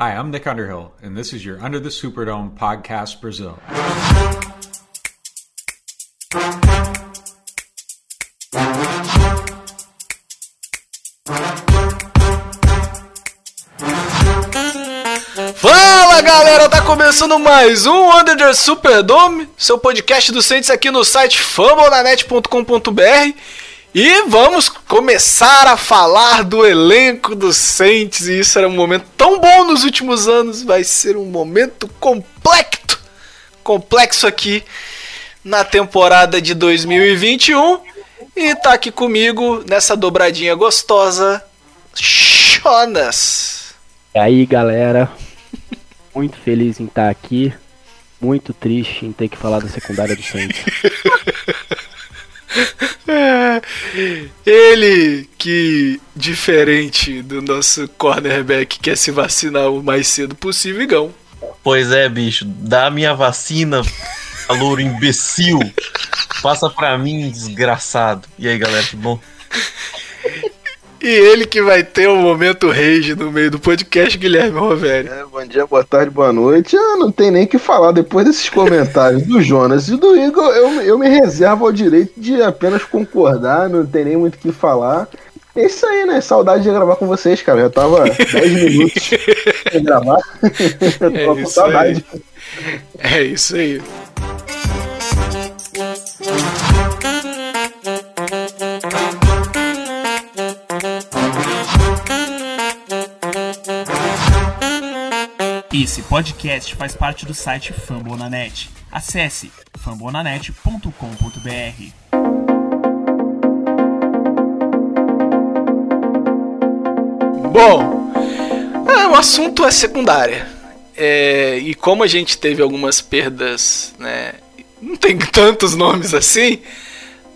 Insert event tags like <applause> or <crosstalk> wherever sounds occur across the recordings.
Hi, I'm Nick Underhill, and this is your Under the Superdome podcast Brazil. Fala galera, tá começando mais um Under the Superdome, seu podcast do Saints aqui no site fambonanet.com.br e vamos começar a falar do elenco do Saints e isso era um momento tão bom nos últimos anos, vai ser um momento complexo, complexo aqui na temporada de 2021 e tá aqui comigo nessa dobradinha gostosa, Jonas. E aí, galera? <laughs> Muito feliz em estar aqui. Muito triste em ter que falar da secundária do Santos. <laughs> <laughs> Ele que, diferente do nosso cornerback, quer se vacinar o mais cedo possível, Igão. Pois é, bicho, dá a minha vacina, louro imbecil. Passa pra mim, desgraçado. E aí, galera, tudo bom? E ele que vai ter um momento rage no meio do podcast, Guilherme Roveri. É, bom dia, boa tarde, boa noite. Eu não tem nem o que falar depois desses comentários do Jonas e do Igor. Eu, eu me reservo ao direito de apenas concordar, não tem nem muito o que falar. É isso aí, né? Saudade de gravar com vocês, cara. Eu tava 10 minutos sem gravar. <laughs> Eu É tava com isso saudade. É isso aí. Esse podcast faz parte do site Fambonanet. Acesse fambonanet.com.br. Bom, é, o assunto é secundária. É, e como a gente teve algumas perdas, né? Não tem <laughs> tantos nomes assim.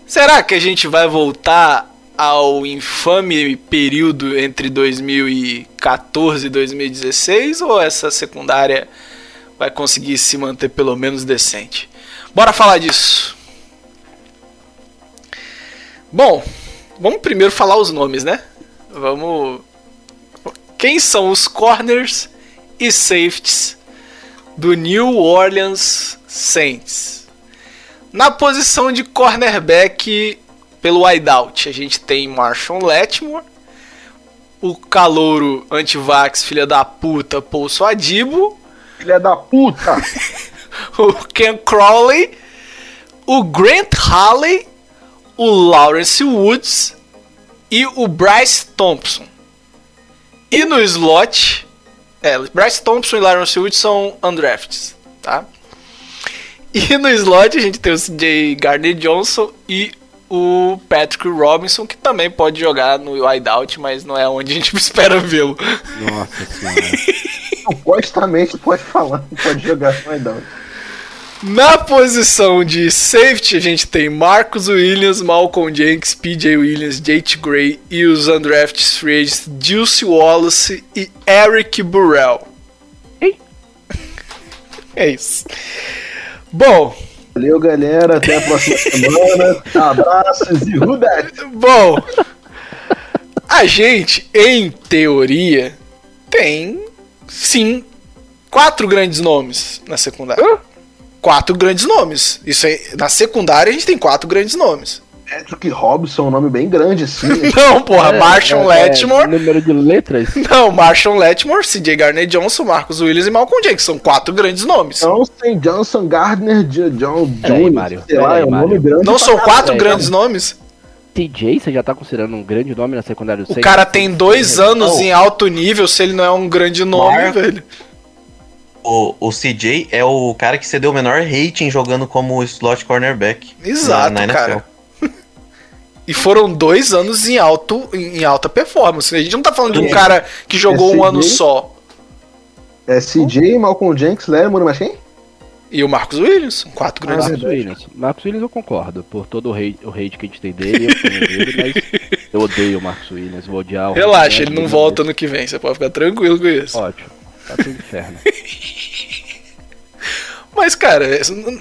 Será que a gente vai voltar ao infame período entre 2014 e 2016 ou essa secundária vai conseguir se manter pelo menos decente? Bora falar disso. Bom, vamos primeiro falar os nomes, né? Vamos quem são os corners e safeties do New Orleans Saints. Na posição de cornerback pelo wideout, a gente tem Marshall Letmore, o calouro antivax filha da puta Paulso Adibo, Filha da puta! <laughs> o Ken Crowley, o Grant Halley, o Lawrence Woods e o Bryce Thompson. E no slot, é, Bryce Thompson e Lawrence Woods são undrafts, tá? E no slot a gente tem o CJ Gardner Johnson e o Patrick Robinson, que também pode jogar no wideout, mas não é onde a gente <laughs> espera vê-lo. Nossa <laughs> senhora. Supostamente pode falar, pode jogar no Idol. Na posição de safety, a gente tem Marcus Williams, Malcolm Jenkins, PJ Williams, Jake Gray e os undrafted free agents Deuce Wallace e Eric Burrell. Ei. <laughs> É isso. Bom, Valeu, galera. Até a próxima semana. Abraços e Rudet. bom. A gente, em teoria, tem sim quatro grandes nomes na secundária. Quatro grandes nomes. Isso aí, na secundária a gente tem quatro grandes nomes. Patrick Robson, um nome bem grande assim. <laughs> Não, porra, Marshall É, é, Letmore. número de letras? <laughs> Não, Marshall Letmore, CJ Garner Johnson, Marcus Williams e Malcolm Jenkins. São quatro grandes nomes. Johnson, Johnson, Gardner, John, Jr., Mário, sei lá, peraí, é um Mário. nome grande. Não são quatro é, grandes nomes? TJ, você já tá considerando um grande nome na secundária do O Saints? cara tem dois anos em alto nível, se ele não é um grande nome, Marco. velho. O, o CJ é o cara que cedeu o menor rating jogando como slot cornerback. Exato, na- na NFL. cara. E foram dois anos em, alto, em alta performance. A gente não tá falando de um Sim. cara que jogou um ano só. É CJ, Malcolm Jenkins, Lermore, mas quem? E o Marcus Williams, quatro Ah, grandes Marcos. Williams. Marcos Williams eu concordo, por todo o hate, o hate que a gente tem dele, eu tenho dele, mas eu odeio o Marcos Williams, vou odiar o Relaxa, Williams, ele não volta no que vem, você pode ficar tranquilo com isso. Ótimo, tá tudo inferno. <laughs> Mas, cara,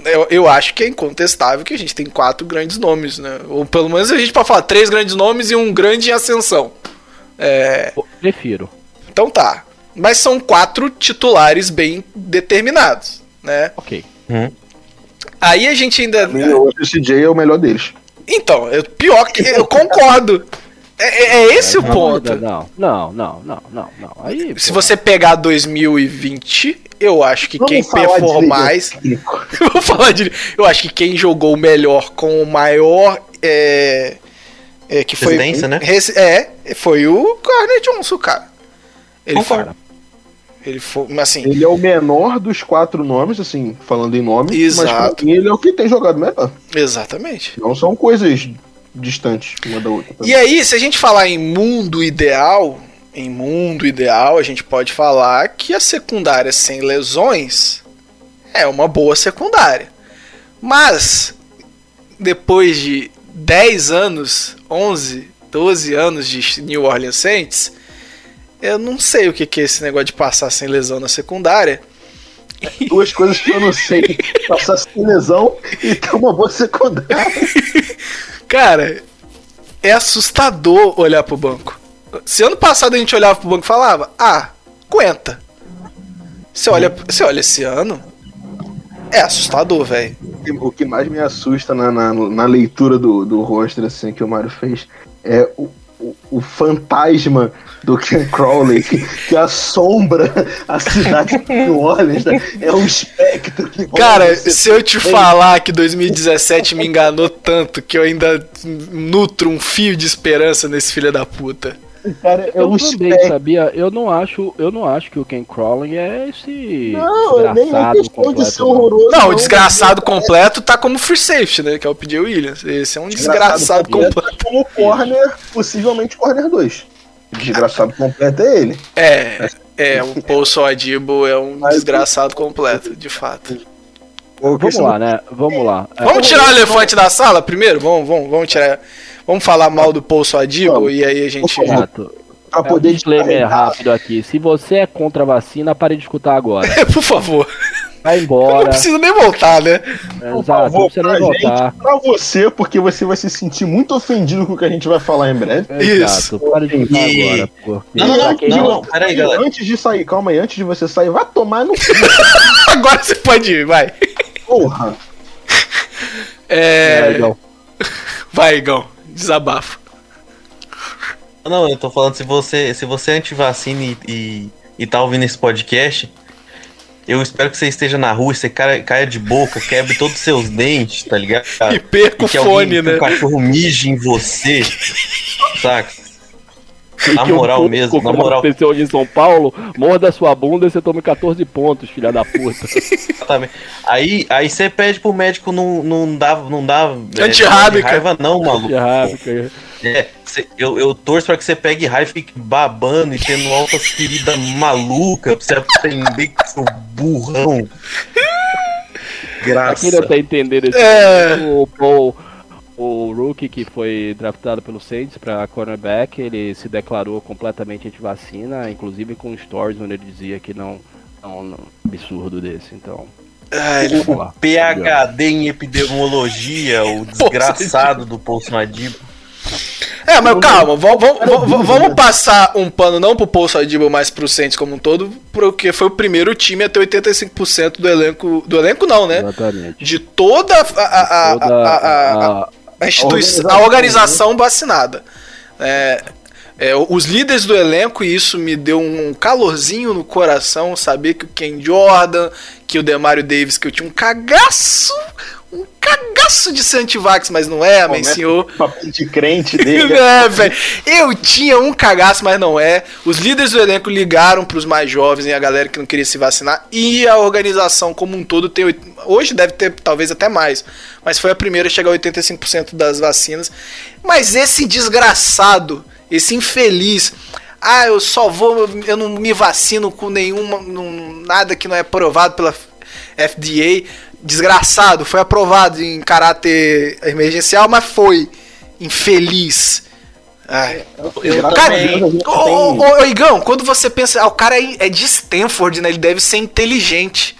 eu, eu acho que é incontestável que a gente tem quatro grandes nomes, né? Ou pelo menos a gente pode falar três grandes nomes e um grande em ascensão. É, Prefiro. então tá. Mas são quatro titulares bem determinados, né? Ok. Aí a gente ainda. Eu acho que esse CJ é o melhor deles. Então, eu- pior que eu concordo. É, é- é esse o Não, ponto. Não, não, não, não, não, não. Aí, Se pô, você pegar 2020, eu acho que quem falar de performou mais. <laughs> vou falar de. Eu acho que quem jogou melhor com o maior. É, é, que foi. Residência, né? É, foi o Carner Johnson, cara. Ele foi. Concordo. Ele foi. Mas assim. Ele é o menor dos quatro nomes, assim, falando em nome. Exato. Mas pra mim ele é o que tem jogado melhor. Exatamente. Não são coisas distantes uma da outra. E aí, se a gente falar em mundo ideal, em mundo ideal, a gente pode falar que a secundária sem lesões é uma boa secundária. Mas depois de 10 anos, 11, 12 anos de New Orleans Saints, eu não sei o que que é esse negócio de passar sem lesão na secundária. Duas coisas que eu não sei. Passar sem lesão e ter uma boa secundária. <laughs> Cara, é assustador olhar pro banco. Se ano passado a gente olhava pro banco e falava, ah, aguenta. Você olha, você olha esse ano, é assustador, velho. O que mais me assusta na, na, na leitura do, do roster assim, que o Mario fez é o, o, o fantasma do <laughs> Ken Crowley que, que assombra a cidade de New Orleans. né? É um espectro que Cara, se eu te falar que 2017 me enganou tanto que eu ainda nutro um fio de esperança nesse filho da puta. Cara, é Eu um também, sabia? Eu não acho, eu não acho que o Ken Crawling é esse Não, nem é desgraçado de completo. ser não. horroroso. Não, o desgraçado completo tá como free safety, né? Que é o PJ Williams. Esse é um desgraçado completo. Como corner, possivelmente corner 2. Desgraçado completo é ele. É, é, o <laughs> Paul Adibo é um Mas- desgraçado completo, de fato. Vamos lá, né? Vamos lá. É, Vamos tirar o elefante da sala primeiro? Vamos, vamos, vamos tirar. Vamos falar mal do Paul Adibo Vamos. e aí a gente. Exato. Pra É um poder disclaimer descarregar. rápido aqui. Se você é contra a vacina, pare de escutar agora. <laughs> Por favor. Vai Eu embora. não preciso nem voltar, né? Por Exato, favor, não precisa nem pra gente, voltar. pra você, porque você vai se sentir muito ofendido com o que a gente vai falar em breve. Isso. Exato, pare de escutar E- agora. Porque Não, não, não, não, não, peraí, galera. Antes de sair, calma aí, antes de você sair, vai tomar no cu, <laughs> Agora você pode ir, vai. porra. É. legal. Vai, Igão. Desabafo. Não, eu tô falando, se você, se você é antivacina e, e, e tá ouvindo esse podcast, eu espero que você esteja na rua e você caia, caia de boca, quebre todos os seus dentes, tá ligado? E perca o fone, alguém, né? que um cachorro mije em você, saca? <laughs> Na o moral Fusco, mesmo, na moral. aconteceu hoje em São Paulo, morda sua bunda e você toma 14 pontos, filha da puta. <laughs> Exatamente. Aí, aí você pede pro médico não, não dá, não dá é, Antirrábica. raiva não, maluco. De rápido. É, cê- eu, eu torço pra que você pegue raiva e fique babando e tendo altas feridas maluca pra você aprender com seu burrão. <laughs> Pra Graça. quem não tá entendendo esse É. o Paul, o rookie que foi draftado pelo Saints pra cornerback, ele se declarou completamente anti-vacina, inclusive com stories onde ele dizia que não, não, não absurdo desse, então. Ah, ele- lá. PHD em epidemiologia, o <laughs> desgraçado do Poço Adibo. É, mas calma, vamos, vamos passar um pano não pro Paul Adibo, mas pro Saints como um todo, porque foi o primeiro time a ter 85% do elenco. Do elenco não, né? Exatamente. De toda a, a, a, Toda a, a- a- a instituição, a organização vacinada. É, é, os líderes do elenco, e isso me deu um calorzinho no coração, saber que o Ken Jordan, que o Demario Davis, que eu tinha um cagaço, um cagaço de ser antivax, mas não é, amém, senhor. Papinho de crente dele. <laughs> É, velho. Eu tinha um cagaço, mas não é. Os líderes do elenco ligaram pros mais jovens e a galera que não queria se vacinar. E a organização como um todo tem. Hoje deve ter talvez até mais. Mas foi a primeira a chegar a 85% das vacinas. Mas esse desgraçado, esse infeliz. Ah, eu só vou. Eu não me vacino com nenhuma. num- nada que não é aprovado pela FDA. Desgraçado, foi aprovado em caráter emergencial, mas foi. Infeliz. Ai. Eu Cara, também. ô, ô, ô, ô, Igão, quando você pensa, ah, o cara é é de Stanford, né? Ele deve ser inteligente.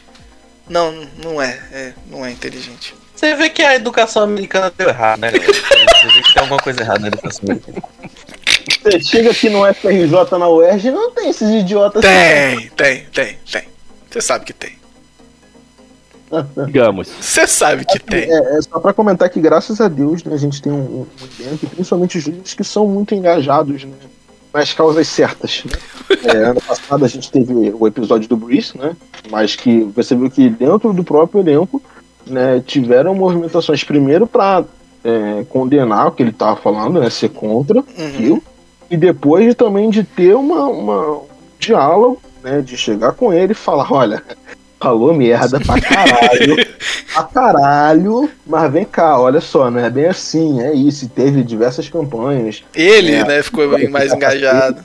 Não, não é, é, não é inteligente. Você vê que a educação americana deu errado, né? Você vê que tem alguma coisa errada na educação americana. Você chega aqui no FRJ na UERJ não tem esses idiotas. Tem, tem, tem, tem. Você sabe que tem. <laughs> Digamos. Você sabe que tem. É, é só pra comentar que, graças a Deus, né, a gente tem um, um elenco, e principalmente os que são muito engajados né, nas causas certas. Né? <laughs> É, ano passado a gente teve o episódio do Breeze, né? Mas que você viu que dentro do próprio elenco né, tiveram movimentações primeiro pra é, condenar o que ele tava falando, né? Ser contra Uhum. aquilo, e depois de, também de ter uma, uma- um diálogo, né? De chegar com ele e falar, olha, falou merda pra caralho, pra caralho, mas vem cá, olha só, não é bem assim, é isso, e teve diversas campanhas. Ele, É. né, ficou bem mais <laughs> engajado.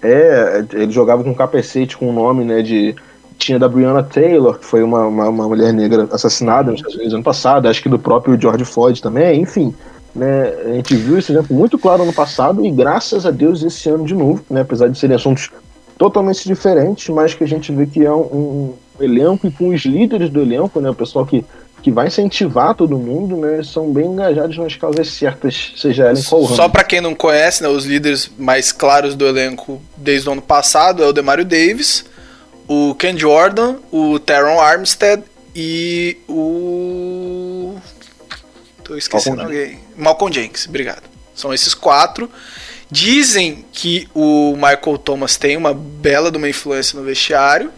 É, ele jogava com um capacete com o nome, né, de... Tinha da Breonna Taylor, que foi uma, uma, uma mulher negra assassinada nos Estados Unidos ano passado, acho que do próprio George Floyd também, enfim. Né, a gente viu esse exemplo muito claro ano passado e graças a Deus esse ano de novo, né, apesar de serem assuntos totalmente diferentes, mas que a gente vê que é um, um elenco e com os líderes do elenco, né, o pessoal que, que vai incentivar todo mundo, né, são bem engajados nas causas certas, seja ela em qual. Só pra quem não conhece, né, os líderes mais claros do elenco desde o ano passado é o Demario Davis, o Ken Jordan, o Teron Armstead e o. Tô esquecendo Malcolm alguém. Malcolm Jenkins, obrigado. São esses quatro. Dizem que o Michael Thomas tem uma bela de uma influência no vestiário.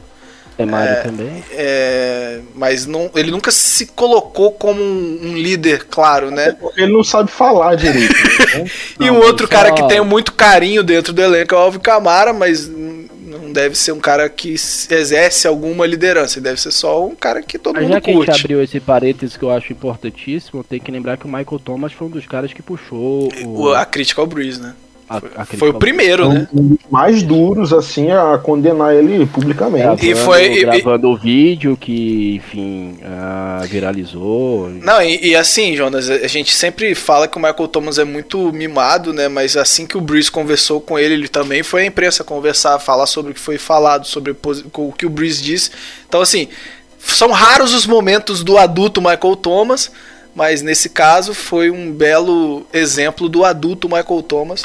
É Mário também. é, mas não, ele nunca se colocou como um, um líder, claro, né? Ele não sabe falar direito. né? <laughs> E Não, o outro cara que tem muito carinho dentro do elenco é o Alvin Camara, mas não deve ser um cara que exerce alguma liderança. Ele deve ser só um cara que todo Mas mundo já que a gente curte. abriu esse parênteses que eu acho importantíssimo, tem que lembrar que o Michael Thomas foi um dos caras que puxou o, a crítica ao Breeze, né? A- a Foi o primeiro, né? um dos mais duros, assim, a condenar ele publicamente. E Gravando- foi- e- gravando o vídeo que, enfim, ah, viralizou. Não, e, e assim, Jonas, a gente sempre fala que o Michael Thomas é muito mimado, né? Mas assim que o Breeze conversou com ele, ele também foi à imprensa conversar, falar sobre o que foi falado, sobre o que o Breeze disse. Então, assim, são raros os momentos do adulto Michael Thomas, mas nesse caso foi um belo exemplo do adulto Michael Thomas.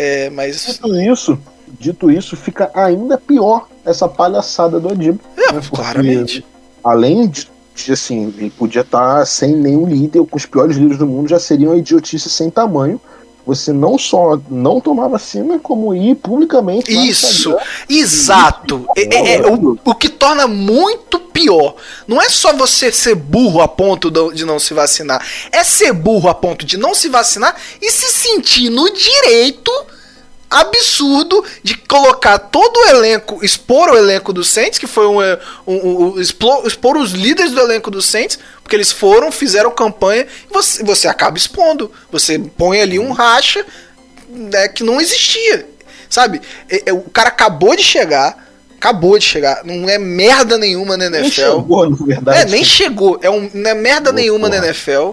É, mas Dito isso, dito isso, fica ainda pior essa palhaçada do Adib. né? Porque, claramente. Além de, de, assim, ele podia estar sem nenhum líder, com os piores líderes do mundo, já seria uma idiotice sem tamanho. Você não só não tomar vacina, como ir publicamente. Isso, exato. É, é- é o, o que torna muito pior. Não é só você ser burro a ponto de não se vacinar. É ser burro a ponto de não se vacinar e se sentir no direito absurdo de colocar todo o elenco, expor o elenco do Saints, que foi um, é, um- um- explo- expor os líderes do elenco do Saints, porque eles foram, fizeram campanha, e você, você acaba expondo. Você põe ali um racha né, que não existia. Sabe? O cara acabou de chegar. Acabou de chegar. Não é merda nenhuma na Nem NFL. chegou, na verdade. É, nem chegou. É um, não é merda Pô, nenhuma na porra. NFL,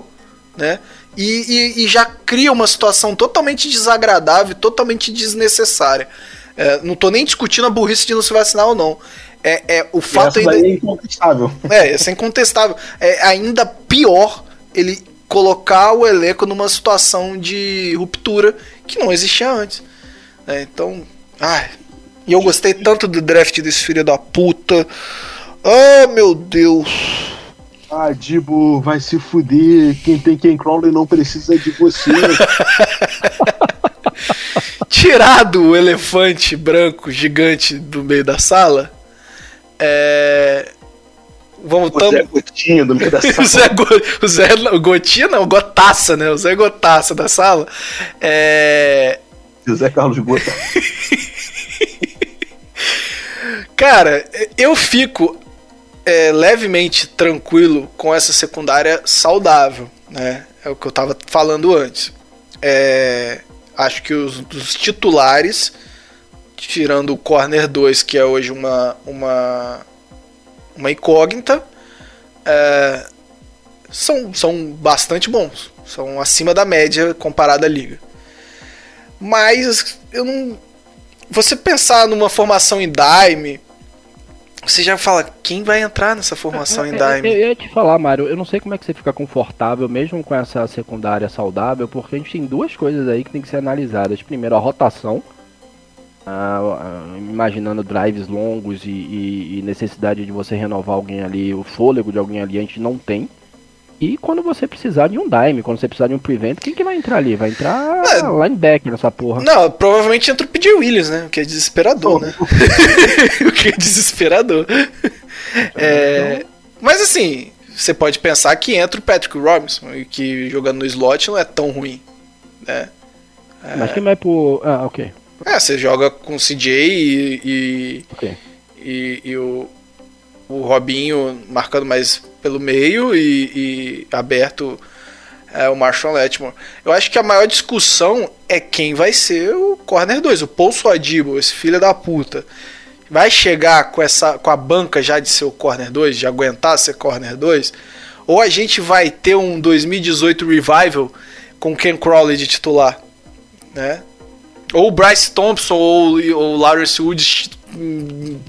né? E, e- e já cria uma situação totalmente desagradável, totalmente desnecessária. É, não tô nem discutindo a burrice de não se vacinar ou não. É, é o fato ainda. é incontestável. É, isso é incontestável. É ainda pior ele colocar o elenco numa situação de ruptura que não existia antes. É, então, ai. E eu gostei tanto do draft desse filho da puta. Ah, meu Deus. Ah, Dibo, vai se fuder. Quem tem Ken Crowley não precisa de você. <laughs> Tirado o elefante branco gigante do meio da sala. É. Vamos Você é tamo... gotinha do meio da <laughs> o sala. Zé, Go... o Zé o Gotinha não, o Gotaça, né? O Zé Gotaça da sala. É. José Carlos Gota. <laughs> Cara, eu fico é, levemente tranquilo com essa secundária saudável, né? É o que eu tava falando antes. É, acho que os, os titulares, tirando o Corner 2, que é hoje uma, uma, uma incógnita, é, são, são bastante bons. São acima da média comparada à liga. Mas eu não. Você pensar numa formação em dime, você já fala, quem vai entrar nessa formação em É, Eu, Dime? eu ia te falar, Mário, eu não sei como é que você fica confortável mesmo com essa secundária saudável, porque a gente tem duas coisas aí que tem que ser analisadas. Primeiro, a rotação. ah, imaginando drives longos e, e- e necessidade de você renovar alguém ali, o fôlego de alguém ali, a gente não tem. E quando você precisar de um dime, quando você precisar de um prevent, quem que vai entrar ali? Vai entrar É. linebacker nessa porra. Não, provavelmente entra o PJ Williams, né? O que é desesperador, né? <laughs> o que é desesperador. É, mas assim, você pode pensar que entra o Patrick Robinson, e que jogando no slot não é tão ruim. Né? Mas quem vai pro. Ah, ok. É, você joga com o CJ e, e, Ok. e, e o, o Robinho marcando mais pelo meio e, e aberto é, o Marshall Letmore. Eu acho que a maior discussão é quem vai ser o corner 2, o Paul Suadibo, esse filho da puta. Vai chegar com essa com a banca já de ser o corner 2, de aguentar ser corner 2, ou a gente vai ter um 2018 revival com Ken Crawley de titular, né? Ou Bryce Thompson ou ou o Lawrence Woods hum,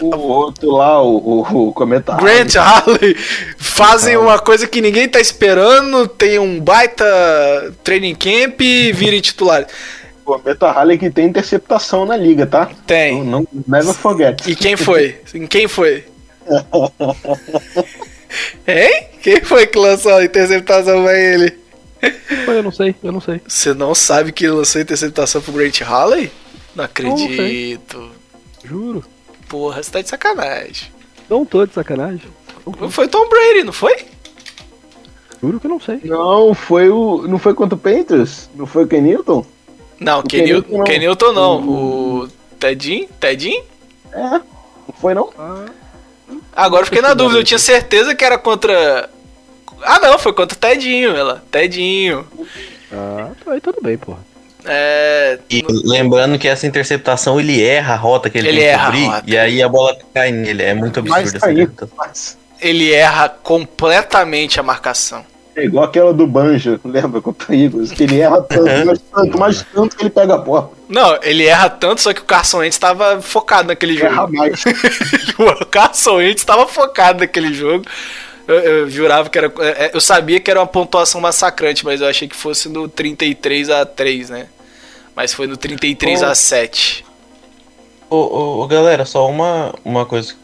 O outro lá, o, o, o comentário. Grant <laughs> Harley fazem uma coisa que ninguém tá esperando, tem um baita training camp e virem titulares. O Cometa Halley que tem interceptação na liga, tá? Não, Tem. não never forget. E quem foi? Em quem foi? <laughs> Hein? Quem foi que lançou a interceptação pra ele? Eu não sei, eu não sei. Você não sabe que lançou a interceptação pro Grant Harley? Não acredito. Juro. Porra, você tá de sacanagem. Não tô de sacanagem. Não foi Tom Brady, não foi? Juro que eu não sei. Não, foi o. Não foi contra o Panthers? Não foi o Ken Newton? Não, O Ken Newton Kenilton não. Ken Newton não. O Tedinho? Tedinho? É. Não foi não? Agora eu fiquei na dúvida, eu tinha certeza que era contra. Ah não, foi contra o Tedinho, ela. Tedinho. Ah, aí tudo bem, porra. É. E lembrando que essa interceptação ele erra a rota que ele, Ele tem que erra a cobrir rota. e aí a bola cai nele. É muito absurdo tá essa aí. interceptação. Mas Ele erra completamente a marcação. É igual aquela do Banjo, lembra? Contra Eagles. Que ele erra tanto, mas tanto, mas tanto que ele pega a bola. Não, ele erra tanto, só que o Carson Wentz estava focado naquele Erra jogo. mais. <laughs> o Carson Wentz estava focado naquele jogo. Eu, eu jurava que era. é, Eu sabia que era uma pontuação massacrante, mas eu achei que fosse no 33 a 3, né? Mas foi no 33 a 7. Ô, ô, ô, galera, só uma, uma coisa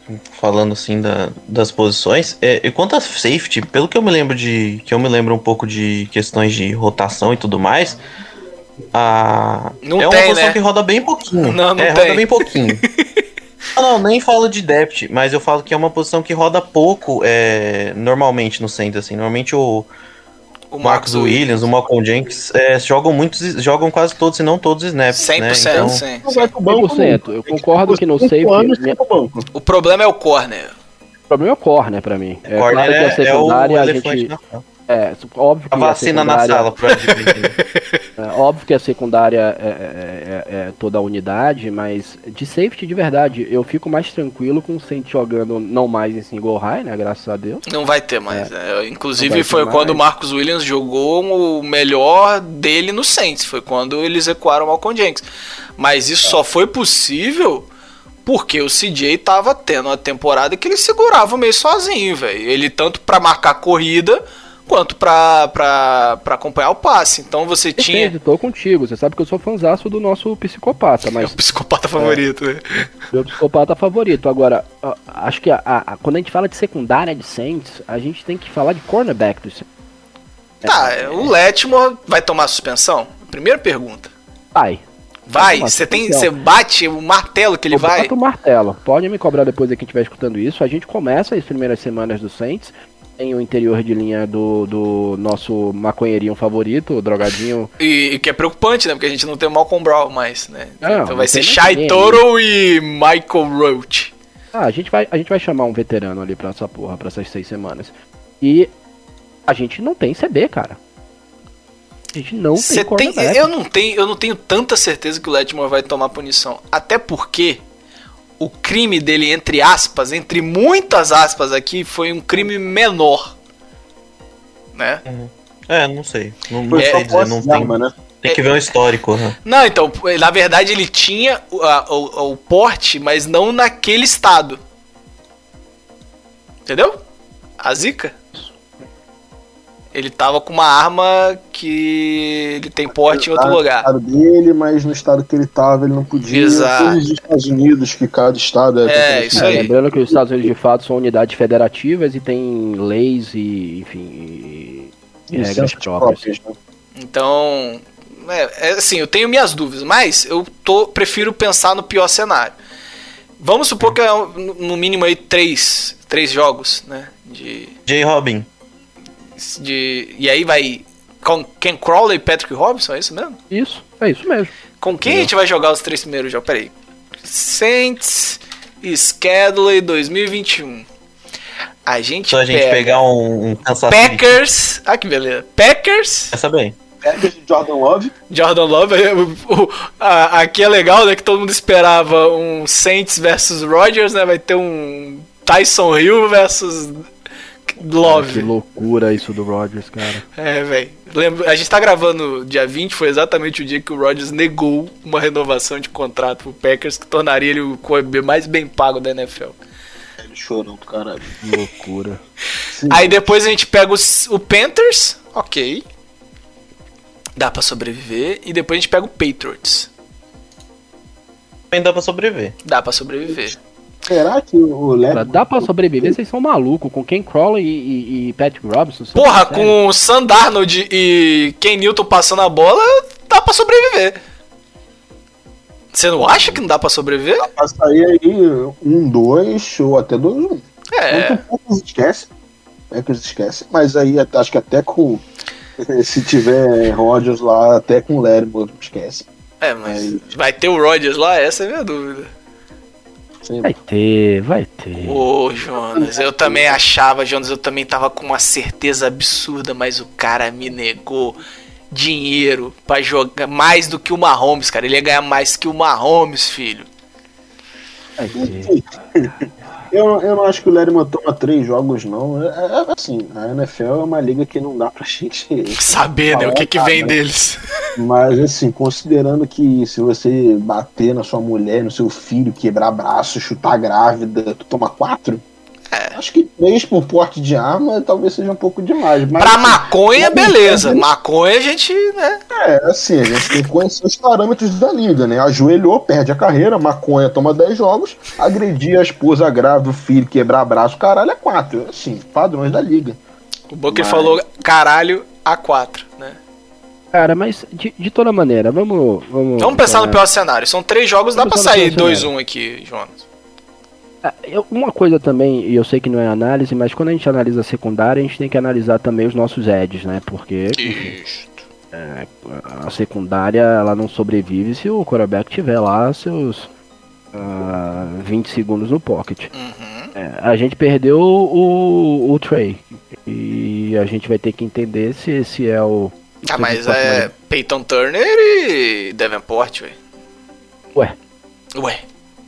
falando assim da, das posições. É, e quanto a safety, pelo que eu me lembro de. Que eu me lembro um pouco de questões de rotação e tudo mais. A, Não é uma tem, posição né? que roda bem pouquinho. Não, não é, tem. roda bem pouquinho. não, <laughs> não, nem falo de depth, mas eu falo que é uma posição que roda pouco é, normalmente no centro, assim. Normalmente o, O Marcos Williams, o Malcolm Jenkins é, jogam muitos, jogam quase todos, se não todos os snaps. 100%, né? Então, sim, Não vai pro banco 100%. nunca. Eu concordo que no anos minha- pro banco. O problema é o corner. O problema é o corner pra mim. É corner claro que a é, é o secundária a elefante gente. na. É, óbvio que A vacina na secundária- sala pro adquirido. <laughs> É, óbvio que a secundária é, é- é- é toda a unidade, mas de safety de verdade, eu fico mais tranquilo com o Saints jogando não mais em single high, né? Graças a Deus. Não vai ter mais. né? Inclusive foi mais. quando o Marcos Williams jogou o melhor dele no Saints. Foi quando eles ecoaram o Malcolm Jenkins. Mas isso só foi possível porque o CJ tava tendo uma temporada que ele segurava meio sozinho, velho. Ele tanto pra marcar corrida quanto pra, pra, pra acompanhar o passe. Então você tinha. Entende, tô contigo. Você sabe que eu sou fãzaço do nosso psicopata, É o mas psicopata favorito, né? meu psicopata favorito. Agora, acho que a- a- quando a gente fala de secundária de Saints, a gente tem que falar de cornerback do Saints. Tá, o Letmore vai tomar suspensão? Primeira pergunta. Vai. Vai, você tem. Você bate o martelo que ele Eu vai. bato o martelo. Pode me cobrar depois aí quem estiver escutando isso. A gente começa as primeiras semanas do Saints. Tem o interior de linha do, do nosso maconheirinho favorito, o drogadinho. E, e que é preocupante, né? Porque a gente não tem o Malcolm Brown mais, né? Não, então vai ser Shai. Toro e Michael Roach. Ah, a gente vai, a gente vai chamar um veterano ali pra essa porra, pra essas seis semanas. E a gente não tem CB, cara. A gente não Você tem tem, eu não tenho, eu não tenho tanta certeza que o Letmore vai tomar punição, até porque o crime dele entre aspas, entre muitas aspas aqui, foi um crime menor, né? É, não sei. Não, não É, sei dizer, não tem, arma, né? tem que ver um histórico. né? Não, então, na verdade ele tinha o, a- o- o porte, mas não naquele estado. Entendeu? A zica. Ele tava com uma arma que ele tem porte em outro Tá no lugar. estado dele, mas no estado que ele tava, ele não podia. Exato. Coisas dos Estados Unidos, que cada estado é. É, isso É, aí. lembrando que os Estados Unidos de fato são unidades federativas e tem leis e, enfim, e, e regras próprias. próprias, né? Então, é, é assim, eu tenho minhas dúvidas, mas eu tô, prefiro pensar no pior cenário. Vamos supor que é no no mínimo aí três, três jogos, né? De, J. Robin. De, e aí vai com Ken Crawley e Patrick Robinson, é isso mesmo? Isso, é isso mesmo. Com quem a gente vai jogar os três primeiros jogos? Peraí. Saints Schedule 2021. A gente, Só a gente pega pegar um, um. Packers. Ah, que beleza. Packers. Essa bem. De Jordan Love. Jordan Love. o- o- a- aqui é legal, né? Que todo mundo esperava um Saints versus Rodgers, né? Vai ter um Tyson Hill versus Que Love. loucura isso do Rodgers, cara. É, velho. A gente tá gravando dia 20, foi exatamente o dia que o Rodgers negou uma renovação de contrato pro Packers que tornaria ele o QB mais bem pago da NFL. Ele chorão do caralho. Que loucura. <laughs> Aí depois a gente pega os- o Panthers, ok. Dá pra sobreviver. E depois a gente pega o Patriots. Ainda dá pra sobreviver. Dá pra sobreviver. Será que o Leve. dá pra sobreviver, vocês são malucos. Com Ken Crawley e, e, e Patrick Robinson. Porra, com o Sam Darnold e Ken Newton passando a bola, dá pra sobreviver. Você não acha que não dá pra sobreviver? Vai sair aí um, dois, ou até dois, um. É. O Packers esquece. O Packers esquece. Mas aí acho que até com. <laughs> Se tiver Rodgers lá, até com o Lermo esquece. É, mas vai ter o Rodgers lá? Essa é a minha dúvida. Sim. Vai ter, vai ter. Ô, Jonas, eu também achava, Jonas, eu também tava com uma certeza absurda, mas o cara me negou dinheiro pra jogar mais do que o Mahomes, cara. Ele ia ganhar mais que o Mahomes, filho. Vai ter. <laughs> Eu, eu não acho que o Lerman toma três jogos, não. É, é assim, a NFL é uma liga que não dá pra <laughs> gente. Saber, né, o que que vem deles. Mas assim, considerando que se você bater na sua mulher, no seu filho, quebrar braço, chutar grávida, tu toma quatro? É. Acho que três por porte de arma talvez seja um pouco demais. Mas, Pra assim, maconha, não, beleza. Maconha a gente, né? É, assim, a gente tem que conhecer os parâmetros da liga, né? Ajoelhou, perde a carreira, maconha toma 10 jogos, agredir a esposa grávida, o filho, quebrar braço, caralho, é 4. Assim, padrões da liga. O Booker Mas- falou caralho A4, né? Cara, mas de, de toda maneira, vamos. Vamos, Vamos pensar no pior cenário. São três jogos, dá pra Vamos pensar no sair pior 2-1 aqui, Jonas. Ah, Uma coisa também, e eu sei que não é análise, mas quando a gente analisa a secundária, a gente tem que analisar também os nossos edges, né? Porque Isso. é, a secundária ela não sobrevive se o quarterback tiver lá seus ah, 20 segundos no pocket. Uhum. É, a gente perdeu o, o Trey. E a gente vai ter que entender se esse é o. Ah, mas é Peyton Turner e Davenport, velho. Ué, Ué,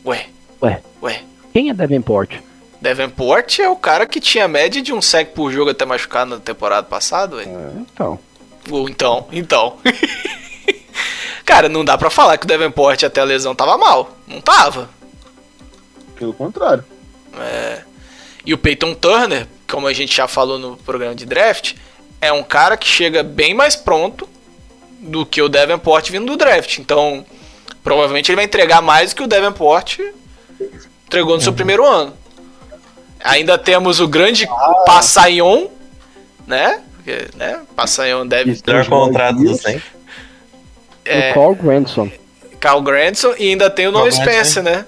ué, ué. ué. Quem é Davenport? Davenport é o cara que tinha média de um sec por jogo até machucar na temporada passada, ué. Então. Ou então, então. <laughs> cara, não dá pra falar que o Davenport até a lesão tava mal. Não tava. Pelo contrário. E o Peyton Turner, como a gente já falou no programa de draft, é um cara que chega bem mais pronto do que o Davenport vindo do draft. Então, provavelmente ele vai entregar mais do que o Davenport entregou no seu primeiro ano. Ainda temos o grande Passayon, né? Porque, né? Passayon deve Melhor contrato do 100. é, O Carl Granson. Carl Grandson e ainda tem o Noah Granson. Spencer, né?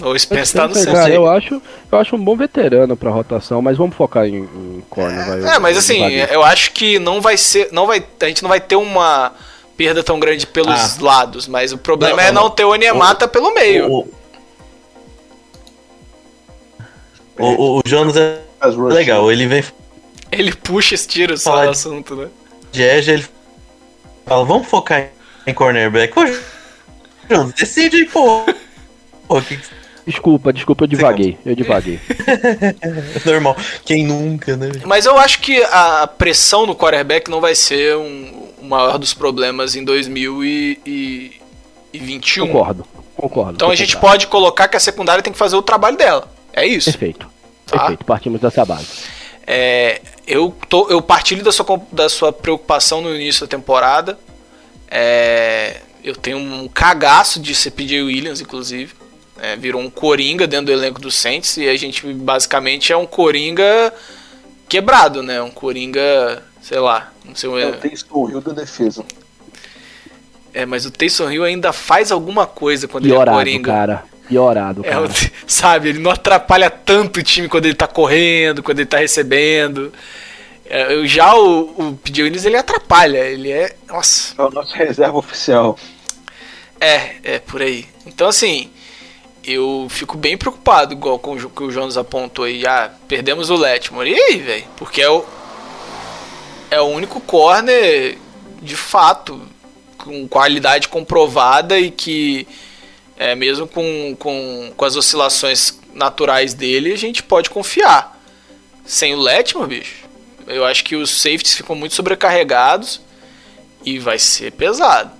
Noah Spencer tá no centro. eu acho, eu acho um bom veterano pra rotação, mas vamos focar em, em corner. vai, É, mas assim, eu acho que não vai ser. Não vai, a gente não vai ter uma perda tão grande pelos lados, mas o problema Não, é não, não ter o Onyemata pelo meio. O, o, o- o Jonas é legal, ele vem Ele puxa esse tiro só Fala no assunto, né? de edge, ele fala, vamos focar em cornerback. Ô, Jonas, decide aí, pô. Pô, que que- Desculpa, desculpa, eu divaguei. Eu divaguei. <laughs> normal. Quem nunca, né? Mas eu acho que a pressão no quarterback não vai ser um, o maior dos problemas em 2021. Concordo, concordo. Então a gente pode colocar que a secundária tem que fazer o trabalho dela. É isso. Perfeito. Tá. Perfeito, partimos dessa base. É, eu, tô, eu partilho da sua, da sua preocupação no início da temporada. É, eu tenho um cagaço de ser PJ Williams, inclusive. É, virou um coringa dentro do elenco do Saints e a gente basicamente é um coringa quebrado, né? Um coringa, sei lá, não sei. Eu tenho o Rio da defesa. É, mas o Taysom Hill ainda faz alguma coisa quando ele é Piorado, coringa. cara. Piorado, É, cara. o- <laughs> sabe, ele não atrapalha tanto o time quando ele tá correndo, quando ele tá recebendo. É, eu- já o, o Williams ele atrapalha, ele é. Nossa, É o nosso reserva oficial. é, é por aí. Então assim, eu fico bem preocupado, igual com o que o Jonas apontou aí. Ah, perdemos o Letmore. E aí, velho? Porque é o. É o único corner de fato, com qualidade comprovada e que. É, mesmo com, com, com as oscilações naturais dele, a gente pode confiar. Sem o Letmore, bicho, eu acho que os safeties ficam muito sobrecarregados e vai ser pesado.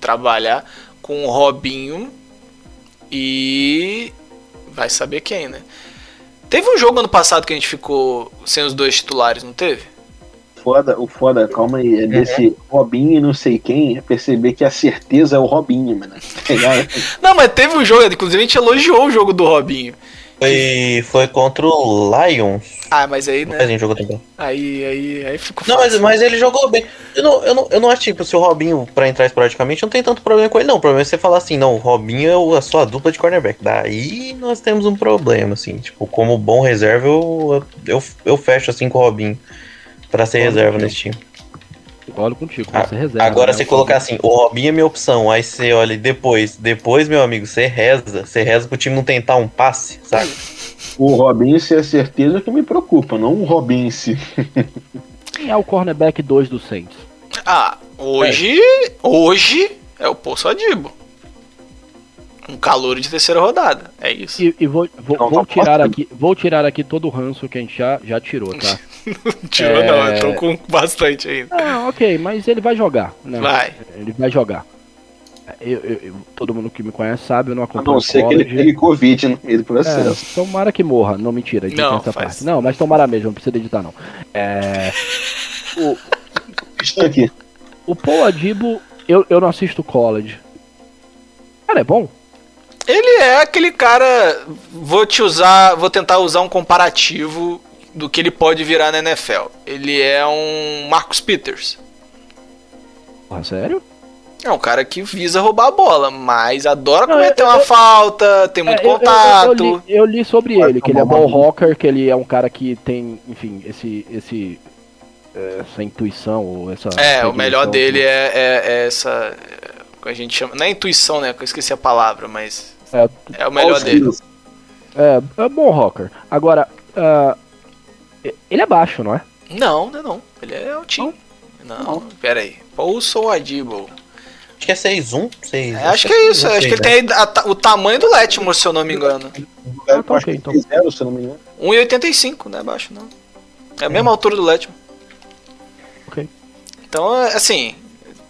Trabalhar com o Robinho e vai saber quem, né? Teve um jogo ano passado que a gente ficou sem os dois titulares, não teve? Foda, o foda, calma aí, é desse Robinho e não sei quem, é perceber que a certeza é o Robinho, mano. <laughs> Tá? Não, mas teve um jogo, inclusive a gente elogiou o jogo do Robinho. Foi, foi contra o Lions. Ah, mas aí, Mas né? jogou também. Aí, aí, aí ficou Não, mas, mas ele jogou bem. Eu não, eu, não, eu não acho tipo, se o Robinho, pra entrar esporadicamente, não tem tanto problema com ele, não. O problema é você falar assim, não, o Robinho é o- a sua dupla de cornerback. Daí nós temos um problema, assim. Tipo, como bom reserva, eu, eu, eu fecho assim com o Robinho. Pra ser reserva nesse time. Concordo contigo, Ah, você reserva. Agora, né? você colocar assim, o Robinho é minha opção, aí você olha depois, depois, meu amigo, você reza, você reza pro time não tentar um passe, sabe? O Robinho ser a certeza que me preocupa, não o Robinho em si. Quem é o cornerback 2 do Saints? Ah, hoje. Hoje é o Poço Adibo. Um calor de terceira rodada. É isso. E, e vou, vou, Não, vou não tirar posso. aqui, vou tirar aqui todo o ranço que a gente já, já tirou, tá? <laughs> Tirou É. não, eu tô com bastante ainda. Ah, ok, mas ele vai jogar. Né? Vai. Ele vai jogar. Eu, eu- eu- todo mundo que me conhece sabe, eu não A acompanho não ser que ele pegue Covid no meio do processo. É, tomara que morra. Não, mentira, Não, essa faz. parte. Não, mas tomara mesmo, não precisa editar não. É, <laughs> Estou aqui. o Paul Adibo, eu, eu não assisto college. Cara, é bom? Ele é aquele cara. Vou te usar. Vou tentar usar um comparativo do que ele pode virar na NFL. Ele é um Marcus Peters. Porra, sério? É um cara que visa roubar a bola, mas adora Não, cometer eu- uma eu- falta, tem muito É, eu- eu- eu- contato. Eu, li, eu li sobre ele, que ele é uma- hawker, que ele é um cara que tem, enfim, esse, esse, é, essa intuição ou essa. É, o melhor dele que- é, é- é essa. é, que a gente chama. Não é intuição, né? que Eu esqueci a palavra, mas. É, É o melhor dele. é, é ball hawker. Agora, ah, ele é baixo, não é? Não, não, é não. Ele é altinho. Não, pera aí. Paulson Adibo. Acho que é 6-1, 6 É, acho que é isso. Acho que ele tem a o tamanho do Letmore, se eu não me engano. Eu tá acho ok, que então. fizeram, se eu não me engano. 1,85, não é baixo, não. É a mesma altura do Letmore. Ok. Então, é, assim.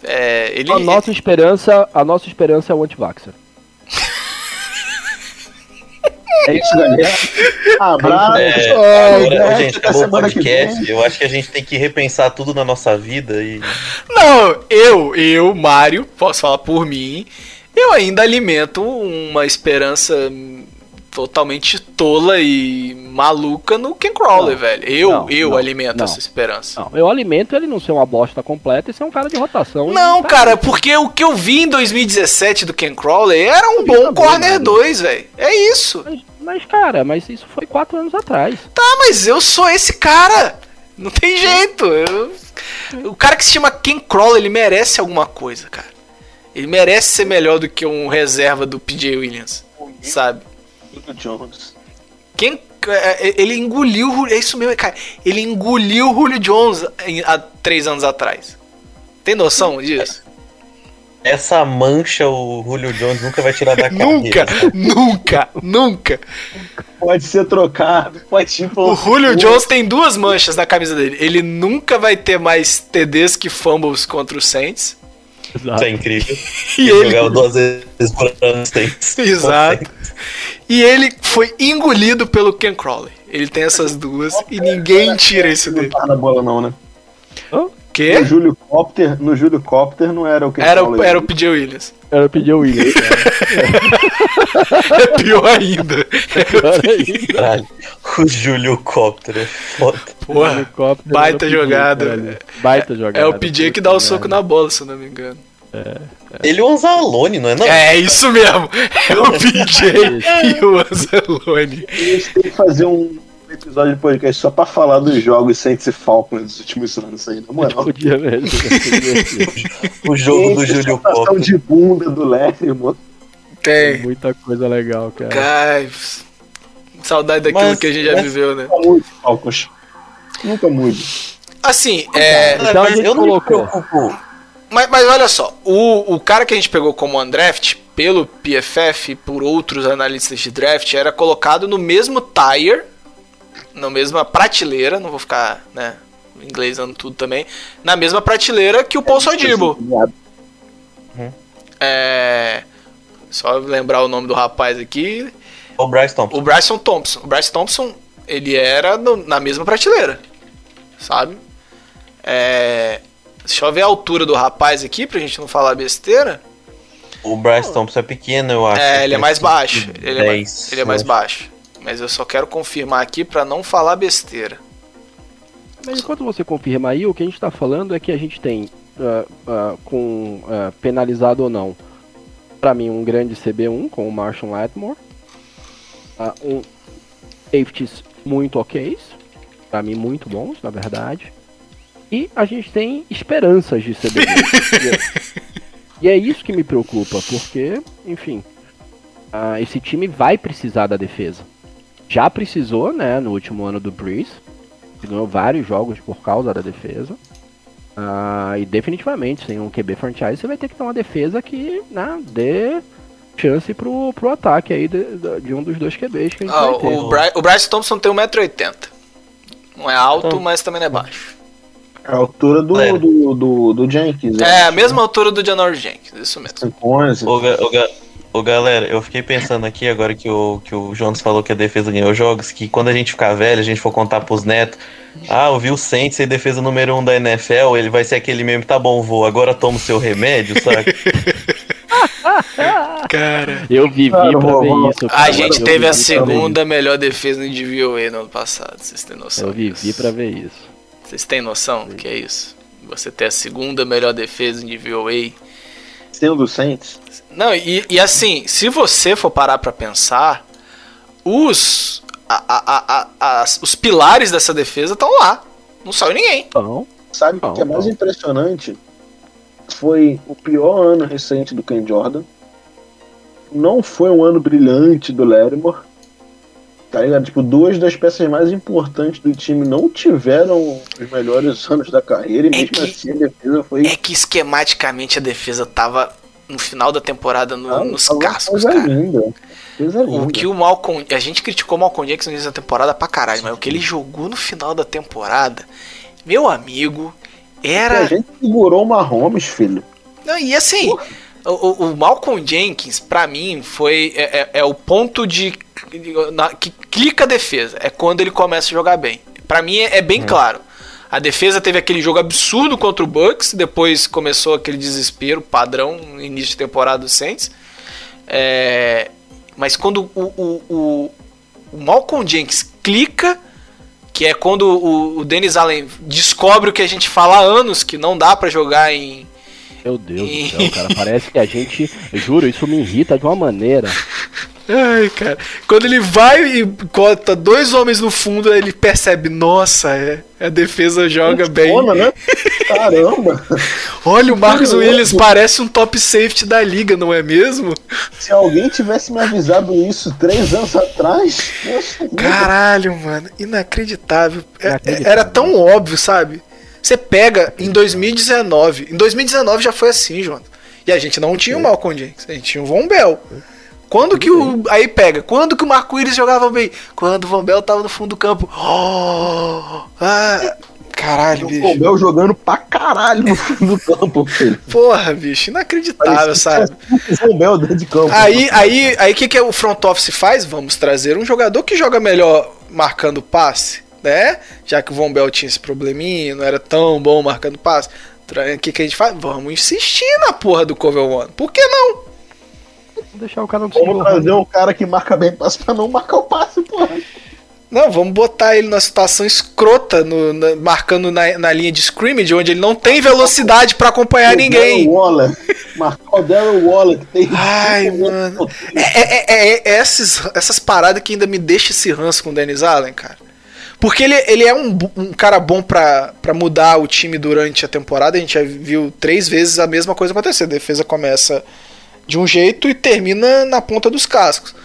É, ele, A nossa esperança, a nossa esperança é o antivaxer. É isso, galera. Abraço. É, Ai, agora, né? gente, acabou o podcast. Eu acho que a gente tem que repensar tudo na nossa vida e. Não, eu, eu, Mário, posso falar por mim, eu ainda alimento uma esperança totalmente tola e maluca no Ken Crawler, Não, velho. Eu, não, eu não, alimento não. essa esperança. Não, eu alimento ele não ser uma bosta completa e ser um cara de rotação. Não, tá cara, aí. porque o que eu vi em 2017 do Ken Crawler era um bom também, corner Mário. 2, velho. É isso. Mas, mas, cara, mas isso foi quatro anos atrás. Ah, mas eu sou esse cara. Não tem jeito. eu- O cara que se chama Ken Crawler, ele merece alguma coisa, cara. Ele merece ser melhor do que um reserva do PJ Williams, sabe? Julio Jones. Quem é, ele engoliu, o- é isso mesmo, cara. Ele engoliu o Julio Jones há três anos atrás. Tem noção disso? Essa mancha o Julio Jones nunca vai tirar da <laughs> Nunca, carreira. nunca, nunca. Pode ser trocado, pode pro- O Julio Jones tem duas manchas na camisa dele. Ele nunca vai ter mais TDs que fumbles contra o Saints. Isso é incrível. <laughs> E ele ele. jogava duas vezes por ano. Exato. E ele foi engolido pelo Ken Crawley. Ele tem essas duas e ninguém tira isso Não dele. tava na bola, não, né? Quê? No Júlio Copter, no Júlio Copter não era o que Era, o- era o PJ Williams. Era o Williams. <laughs> É pior ainda. Caralho. O Júlio Copter é foda. Porra. Baita o PJ, jogada. Baita jogada. É o PJ que dá o soco na bola, se eu não me engano. Ele é um Zalone, não é? Não. É isso mesmo. É o PJ e o Anzalone. A gente tem que fazer um episódio de podcast só pra falar dos jogos Saints e Falcons dos últimos anos aí, na moral. Podia mesmo. O jogo do Júlio Copter. de bunda do Larry, mano. Tem. Muita coisa legal, cara. Ai, saudade daquilo Mas- que a gente já viveu, né? Nunca mude, Falcons. Nunca mude. Assim, é. Então a mas gente eu não me colocou. preocupo. Mas, mas olha só, o, o cara que a gente pegou como undraft, pelo PFF e por outros analistas de draft, era colocado no mesmo tier, na mesma prateleira, não vou ficar, né, inglesando tudo também, na mesma prateleira que o Paul Sodibo. É. Só lembrar o nome do rapaz aqui. O Bryce Thompson. O Bryson Thompson. O Bryce Thompson, ele era no- na mesma prateleira. Sabe? É. Deixa eu ver a altura do rapaz aqui pra gente não falar besteira. O Bryce Thompson é pequeno, eu acho. É, ele é mais baixo. Ele é, mais, 10, ele é mais baixo. Mas eu só quero confirmar aqui pra não falar besteira. Mas enquanto você confirma aí, o que a gente tá falando é que a gente tem, ah, ah, com ah, penalizado ou não, pra mim um grande CB1 com o Marshall Lattimore, ah, um safeties muito ok, pra mim muito bons, na verdade, e a gente tem esperanças de CB2. <laughs> e é isso que me preocupa, porque, enfim, ah, esse time vai precisar da defesa. Já precisou, né, no último ano do Breeze, que ganhou vários jogos por causa da defesa. Ah, e definitivamente, sem um QB franchise, você vai ter que ter uma defesa que né, dê chance pro, pro ataque aí de, de- de um dos dois QBs que a gente Ah, vai ter. o, Bry- o Bryce Thompson tem 1,80m. Não é alto, Então- mas também não é baixo. A altura do, do, do, do Jenkins. É a mesma altura do Janor Jenkins, isso mesmo. 5'11". Ô, ga- ô, ga- ô, galera, eu fiquei pensando aqui, agora que o, que o Jonas falou que a defesa ganhou jogos, que quando a gente ficar velho, a gente for contar pros netos, ah, eu vi o Saints ser defesa número um da NFL, ele vai ser aquele mesmo, tá bom, vou, agora toma o seu remédio, sabe? <laughs> Cara. Eu vivi Cara, pra ver isso. A cara. gente Eu teve a segunda melhor defesa no DVOA no ano passado, vocês têm noção Eu vivi disso? pra ver isso. Vocês têm noção do que é isso? Você ter a segunda melhor defesa em DVOA. Sendo do Saints. Não, e, e assim, se você for parar pra pensar, os, a- a- a- a- as- os pilares dessa defesa estão lá. Não saiu ninguém. Então, Sabe o Não, que é mais não. impressionante? Foi o pior ano recente do Ken Jordan. Não foi um ano brilhante do Lattimore. Tá ligado? Tipo, duas das peças mais importantes do time não tiveram os melhores anos da carreira e É mesmo que- assim a defesa foi. É que esquematicamente a defesa tava no final da temporada no- Ah, nos cascos, cara. linda. O que o Malcolm. A gente criticou o Malcolm Jackson da temporada pra caralho, mas o que ele jogou no final da temporada, meu amigo, A era. gente segurou o Mahomes, filho. Não, e assim, o, o- o Malcolm Jenkins, pra mim, foi. É, é- é o ponto de. na- que clica a defesa. É quando ele começa a jogar bem. Pra mim é, é bem claro. A defesa teve aquele jogo absurdo contra o Bucks, depois começou aquele desespero padrão no início de temporada do Saints. É, mas quando o, o, o, o Malcolm Jenkins clica, que é quando o, o Dennis Allen descobre o que a gente fala há anos, que não dá pra jogar em, meu Deus do céu, cara. Parece que a gente. eu Juro, isso me irrita de uma maneira. Ai, cara. Quando ele vai e cota dois homens no fundo, ele percebe, nossa, é, a defesa joga bem. Funciona, né? <laughs> Caramba! Olha, o Marcos Caramba. Williams parece um top safety da liga, não é mesmo? Se alguém tivesse me avisado isso três anos atrás, nossa, Caralho, mano, inacreditável. É- Inacreditável. Era tão óbvio, sabe? Você pega em 2019. Em 2019 já foi assim, João. E a gente não tinha o Malcolm Jenkins, a gente tinha o Von Bell. Quando que o. Aí pega, quando que o Marco Willis jogava bem? Quando o Von Bell tava no fundo do campo. Oh, ah, Caralho, O bicho. Colbel jogando pra caralho no, <laughs> no campo, filho. Porra, bicho, inacreditável, sabe? <laughs> O Colbel dentro de campo. Aí, aí, aí, o que, que o front office faz? Vamos trazer um jogador que joga melhor marcando passe, né? Já que o Von Bell tinha esse probleminha, não era tão bom marcando passe. O que, que a gente faz? Vamos insistir na porra do Covel One. Por que não? Vou deixar o cara no Vamos trazer um cara que marca bem passe pra não marcar o passe, porra. Não, vamos botar ele na situação escrota, no- na- marcando na, na linha de scrimmage, onde ele não tem velocidade pra acompanhar O ninguém. Waller. Marcar o Darren Waller, que tem. Ai, mano. É, é- é- é esses, essas paradas que ainda me deixam esse ranço com o Dennis Allen, cara. Porque ele, ele é um, um cara bom pra mudar o time durante a temporada. A gente já viu três vezes a mesma coisa acontecer. A defesa começa de um jeito e termina na ponta dos cascos.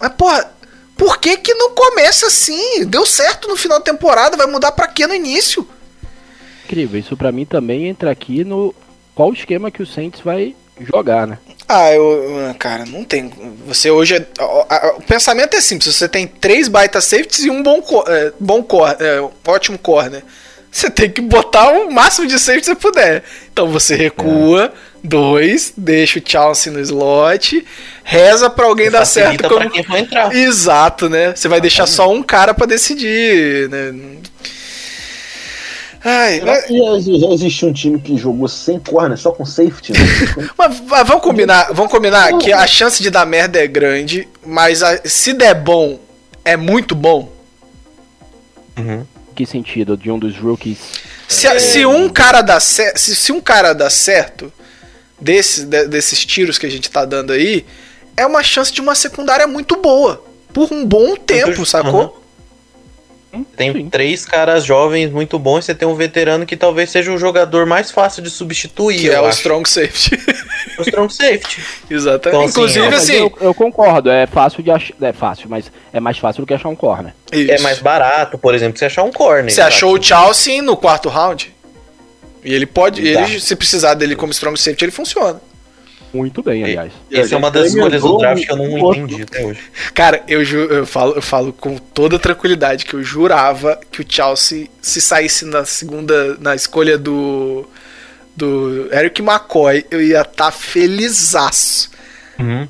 Mas, porra, por que que não começa assim? Deu certo no final da temporada, vai mudar pra quê no início? Incrível. Isso pra mim também entra aqui no qual esquema que o Saints vai jogar, né? Ah, eu. ah, Cara, não tem. Você hoje. é- O pensamento é simples. Você tem três baita safeties e um bom, co- é, bom cor, é, um ótimo corner. Você tem que botar o máximo de safety que você puder. Então você recua, dois, deixa o Chelsea no slot, reza pra alguém dar certo. Como... pra quem entrar. Exato, né? Você vai deixar só um cara pra decidir, né? Ai, Será que já, existiu um time que jogou sem corner, só com safety? Né? <laughs> Mas, mas vamos combinar, vamos combinar que a chance de dar merda é grande, mas a- se der bom, é muito bom. Uhum. Que sentido de um dos rookies? Se, se um cara dá certo, se, se um cara dá certo desses, de- desses tiros que a gente tá dando aí, é uma chance de uma secundária muito boa. Por um bom tempo, Uhum. Tem Sim. três caras jovens muito bons. Você tem um veterano que talvez seja o jogador mais fácil de substituir. Que é o acho. strong safety. o strong safety. <laughs> Exatamente. Então, assim, Inclusive, Mas assim. eu, eu concordo, é fácil de achar. É fácil, mas é mais fácil do que achar um corner. É isso. mais barato, por exemplo, você achar um corner. Você achou o Chelsea no quarto round? E ele pode, Tá. ele, se precisar dele como strong safety, ele funciona. Muito bem, aliás. Essa é uma das escolhas do draft que eu não Outro. entendi até hoje. Cara, eu, ju- eu, falo, eu falo com toda tranquilidade que eu jurava que o Chelsea, se saísse na segunda, na escolha do, do Eric McCoy, eu ia estar felizaço.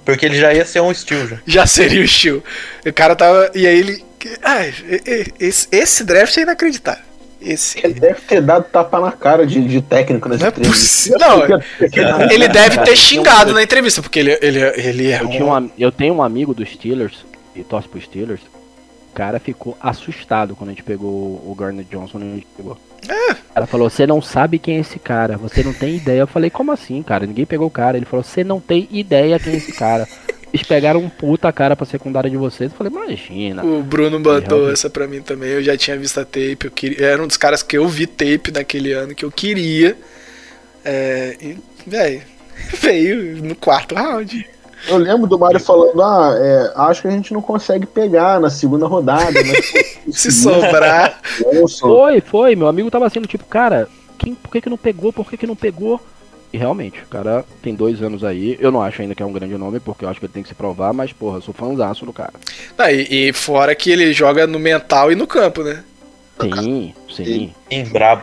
Porque ele já ia ser um steal já. Já seria o Steel. O cara tava. E aí ele. Ai, esse, esse draft é inacreditável. Esse. Ele deve ter dado tapa na cara de, de técnico nessa Não é possível. Não, ele deve ter xingado na entrevista, porque ele, ele, ele é Eu, tinha um. um, eu tenho um amigo dos Steelers, e torce pro Steelers. O cara ficou assustado quando a gente pegou o Garner Johnson. Gente pegou. É. O cara falou: Você não sabe quem é esse cara, você não tem ideia. Eu falei: Como assim, cara? Ninguém pegou o cara. Ele falou: Você não tem ideia quem é esse cara. Eles pegaram um puta cara pra secundária de vocês. Eu falei: Imagina. O Bruno mandou essa pra mim também. Eu já tinha visto a tape. Eu queria, era um dos caras que eu vi tape naquele ano que eu queria. É, e, velho, <laughs> veio no quarto round. Eu lembro do Mário falando: ah, é, acho que a gente não consegue pegar na segunda rodada. Mas <laughs> Se sobrar. Johnson, Foi, foi. Meu amigo tava sendo tipo, cara, quem, por que, que não pegou? Por que, que não pegou? E realmente, o cara tem dois anos aí. Eu não acho ainda que é um grande nome, porque eu acho que ele tem que se provar, mas, porra, eu sou fãzaço do cara. Ah, e, e fora que ele joga no mental e no campo, né? Sim, sim. Em brabo.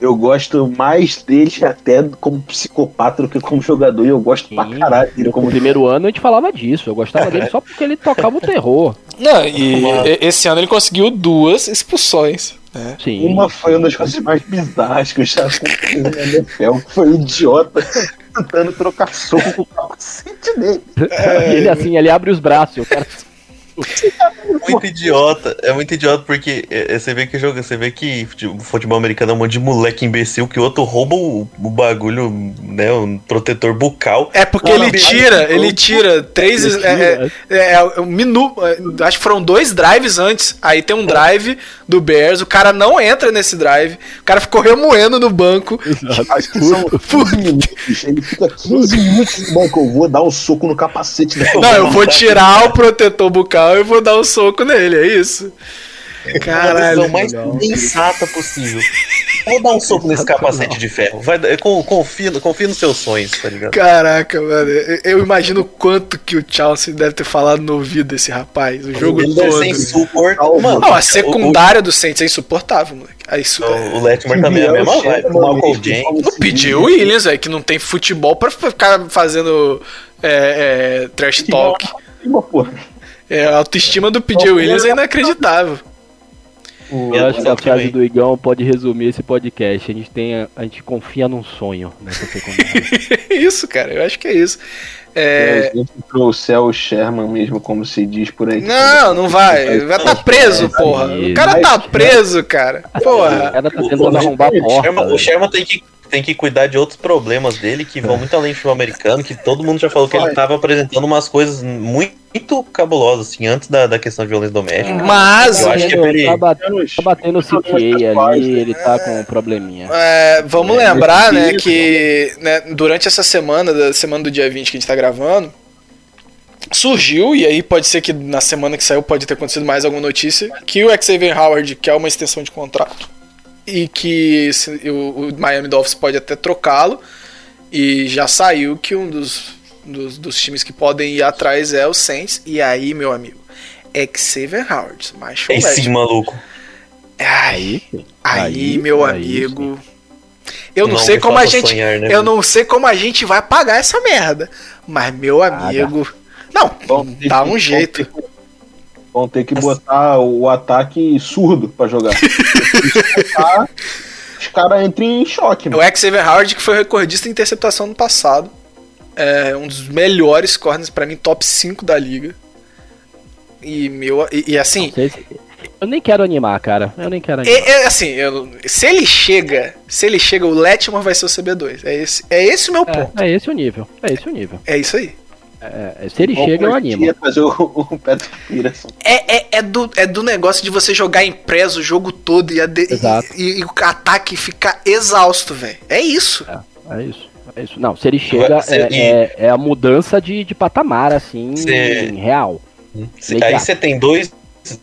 eu gosto mais dele até como psicopata do que como jogador. E eu gosto pra Sim. caralho dele No como primeiro ano a gente falava disso. Eu gostava dele só porque ele tocava o terror. Não, e e- esse ano ele conseguiu duas expulsões. Né? Sim. Uma foi uma das coisas mais bizarras que eu já aconteceu na NFL. Foi um idiota tentando trocar soco com o capacete dele. E <laughs> ele assim, ele abre os braços. O cara... <laughs> Muito idiota. É muito idiota porque é, é, você vê que jogo, você vê que futebol americano é um monte de moleque imbecil que o outro rouba o, o bagulho, né? Um protetor bucal. É porque ele não, tira, ele tira três. Ele é, tira. é, é, um minuto. Acho que foram dois drives antes. Aí tem um drive do Bears. O cara não entra nesse drive. O cara ficou remoendo no banco. Acho que são 15 minutos. Ele fica 15 minutos. Bom, que eu vou dar um soco no capacete. Não, eu vou tirar o protetor bucal e vou dar um soco nele. É isso. A Caralho. decisão mais sensata possível. Vou dar um soco nesse capacete de ferro. Vai, confia, confia nos seus sonhos, tá ligado? Caraca, mano. Eu- Eu imagino o quanto que o Chelsea deve ter falado no ouvido desse rapaz. O jogo Ele todo. ser insuportável. Mano, Não, a o- secundária do Saints é insuportável, moleque. Aí, isso, O, o Letmore também é a mesma vibe. O Malcolm James. O PJ Williams, velho, que não tem futebol pra ficar fazendo é, é, trash talk. porra. É, a autoestima do PJ Williams é inacreditável. Eu acho que a frase do Igão pode resumir esse podcast. A gente, tem, a, a gente confia num sonho nessa secundária. É <laughs> isso, cara. Eu acho que é isso. É, Se trouxer o Sherman mesmo, como se diz por aí. Não, não vai. Vai tá preso, porra. O cara tá preso, cara. O Porra. cara tá tentando arrombar a O porta. Sherman, o. Sherman tem, que, tem que cuidar de outros problemas dele que vão muito além do futebol americano, que todo mundo já falou que ele tava apresentando umas coisas muito cabulosas, assim, antes da, da questão de violência doméstica. Mas, Eu acho que é ele- tá, batendo, tá batendo o CTA ali, ele tá com um probleminha. é, vamos lembrar, né, que né, durante essa semana, da semana do dia 20 que a gente tá gravando, surgiu, e aí pode ser que na semana que saiu pode ter acontecido mais alguma notícia, que o Xavier Howard quer uma extensão de contrato e que se- o, o Miami Dolphins pode até trocá-lo. E já saiu que um dos, dos, dos times que podem ir atrás é o Saints. E aí, meu amigo, Xavier Howard, É sim, maluco. Ai, Aí, aí, aí, meu aí amigo. Eu não, Não sei como a gente. sonhar, né, eu não sei como a gente vai pagar essa merda. Mas, meu amigo. Não, ter dá que- <laughs> um jeito. Ter, vão ter que botar o ataque surdo pra jogar. <laughs> Os caras entram em choque, mano. O Xavier Howard, que foi recordista em interceptação no passado. É um dos melhores corners, pra mim, top 5 da liga. E, meu, e, e assim, Eu nem quero animar, cara. Eu nem quero É, animar. é, assim, eu- se ele chega, se ele chega, o Letmore vai ser o CB2. É esse, é esse o meu ponto. É, é esse o nível. É esse o nível. É, isso aí. É, é, se ele Bom, chega, eu animo. ia fazer o, <laughs> o Patrick Peterson. É, é, é, do, é do negócio de você jogar em press o jogo todo e, a de- Exato. e- e o ataque ficar exausto, velho. É isso. É isso. É isso. Não, se ele chega, é, é, é a mudança de, de patamar, assim, real. Cê- Legal. Aí você tem dois,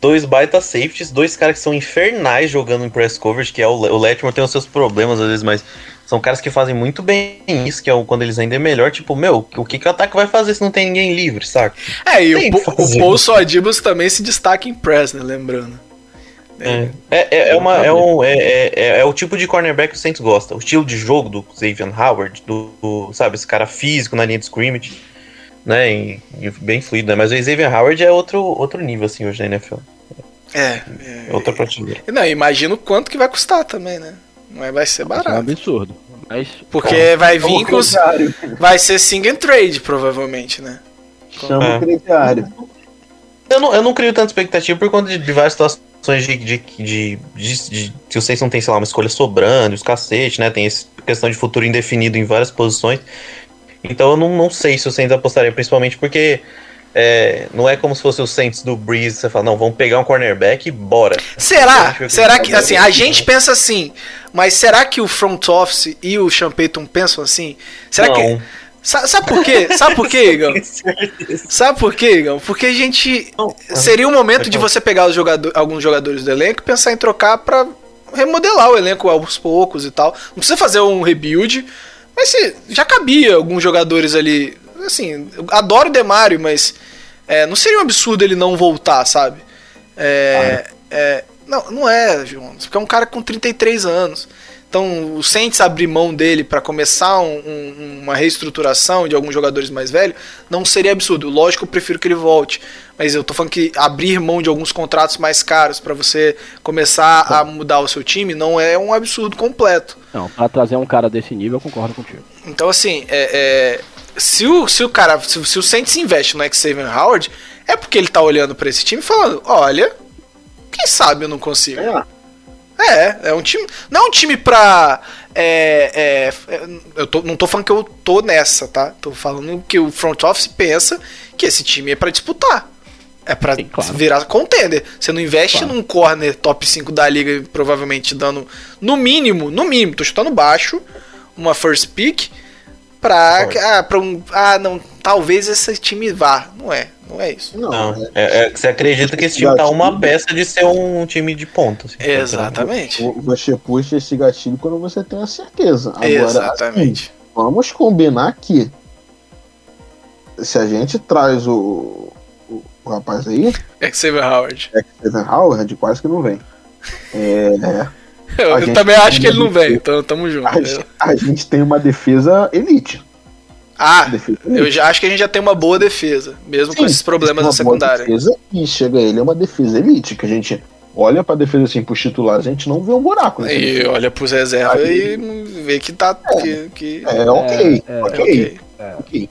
dois baita safeties, dois caras que são infernais jogando em press coverage, que é o, o Letmore tem os seus problemas às vezes, mas são caras que fazem muito bem isso, que é o, quando eles ainda é melhor, tipo, meu, o que, que o ataque vai fazer se não tem ninguém livre, saca? É, e Tem o, o. Paul Sodibus também se destaca em press, né? Lembrando. É, é, é, é uma, é, um, é, é, é- é o tipo de cornerback que o Saints gosta. O estilo de jogo do Xavier Howard, do, do, sabe, esse cara físico na linha de scrimmage, né, e, e bem fluido, né? Mas o Xavier Howard é outro, outro nível, assim, hoje na NFL. É. É outra prateleira. é. Não, imagino quanto que vai custar também, né? Não é- vai ser Isso é um barato. absurdo. Mas Porque vai vir Chama com o os. Vai ser sing and trade, provavelmente, né? Chama É. o crediário. Eu não, eu não crio tanta expectativa por conta de, de várias situações de, de, de, de, de- Se o Saints não tem, sei lá, uma escolha sobrando, os cacete, né? Tem essa questão de futuro indefinido em várias posições. Então eu não, não sei se o Saints apostaria, principalmente porque é, não é como se fosse o Saints do Breeze, você fala, não, vamos pegar um cornerback e bora. Será? Que- Será que, assim, a gente pensa assim, mas será que o front office e o Sean Payton pensam assim? Será que. não. Sa- Sabe por quê? Sabe por quê, Igão? <laughs> Sabe por quê, Igão? Porque a gente. Seria o momento de você pegar jogador, alguns jogadores do elenco e pensar em trocar pra remodelar o elenco aos poucos e tal. Não precisa fazer um rebuild, mas se, já cabia alguns jogadores ali. Assim, eu adoro o Demário, mas é, não seria um absurdo ele não voltar, sabe? É, é, não, não é, Jonas, porque é um cara com 33 anos. Então, o Saints abrir mão dele para começar um- um- uma reestruturação de alguns jogadores mais velhos não seria absurdo. Lógico, eu prefiro que ele volte, mas eu tô falando que abrir mão de alguns contratos mais caros para você começar a mudar o seu time não é um absurdo completo. Não, pra trazer um cara desse nível, eu concordo contigo. Então, assim, é, é, se, o, se o cara, se, se o Saints investe no Xavier Howard, é porque ele tá olhando para esse time e falando: olha, quem sabe eu não consigo. É, É, é um time. Não é um time pra. É, é, é, eu tô- não tô falando que eu tô nessa, tá? Tô falando que o front office pensa que esse time é pra disputar. É pra Sim, claro. virar contender. Você não investe Claro. num corner top 5 da liga, provavelmente dando, no mínimo, no mínimo, tô chutando baixo, uma first pick, pra. Ah, pra um. Ah, não. talvez esse time vá. Não é, não é isso. Não, Não, é- é, é que você acredita que esse time tá uma peça de ser um time de ponta. assim. Exatamente. Você puxa esse gatilho quando você tem a certeza. Agora, Exatamente. assim, vamos combinar que se a gente traz o, o, o rapaz aí, Xavier Howard. Steven Howard, quase que não vem. É, Eu, eu também acho que ele não vem, então tamo junto. a, gente- a gente tem uma defesa elite. Ah, Defesa eu elite. já acho que a gente já tem uma boa defesa, mesmo com Sim, esses problemas na secundária. Defesa, e chega ele, é uma defesa elite, que a gente olha pra defesa assim, pros titulares, a gente não vê um buraco. nessa E olha pros reservas e vê que tá. Que, que- É ok, É, é, ok, ok. ok.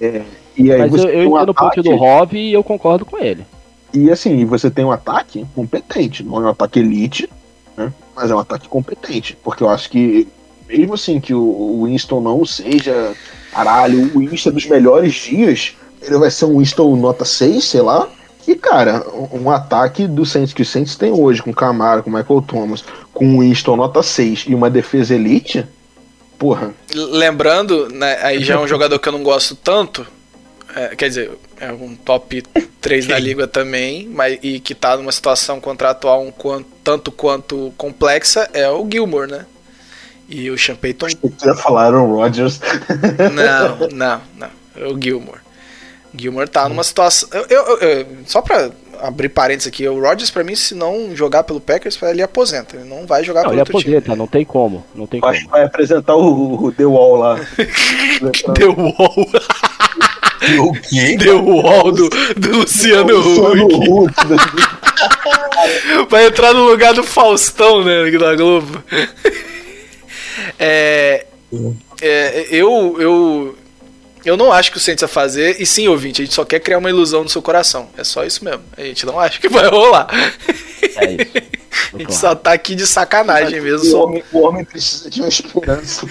É, e aí Mas você eu, eu um entendo o ponto ataque, do Rob e eu concordo com ele. e assim, e você tem um ataque competente, não é um ataque elite, né? Mas é um ataque competente, porque eu acho que mesmo assim que o, Winston não seja, caralho, o Winston dos melhores dias, ele vai ser um Winston nota 6, sei lá. E, cara, um ataque do Saints que o Saints tem hoje, com Camara, com Michael Thomas, com o Winston nota 6 e uma defesa elite, porra, Lembrando, né, aí já é um <laughs> jogador que eu não gosto tanto. É, quer dizer, é um top 3 da liga também, mas, e que tá numa situação contratual um quanto, tanto quanto complexa, é o Gilmore, né? E o Sean Payton já falaram Rodgers. <laughs> Não, não, não. É o Gilmore. Gilmore tá numa situação. Eu, eu- eu- só pra abrir parênteses aqui, o Rodgers, pra mim, se não jogar pelo Packers, ele aposenta. Ele não vai jogar Não, pelo ele outro time. aposenta, não tem como. Não tem Vai, como. vai apresentar o, o The Wall lá. <laughs> Deu wall. <laughs> O quê? Deu wall do, do Luciano Luciano Huck. Huck. <laughs> Vai entrar no lugar do Faustão, né? Da Globo. É, é, eu, eu, eu não acho que o Saints vai fazer. E sim, ouvinte, a gente só quer criar uma ilusão no seu coração. É só isso mesmo. A gente não acha que vai rolar. É isso. <laughs> A gente só tá aqui de sacanagem mesmo. O só- homem, o homem precisa de uma esperança.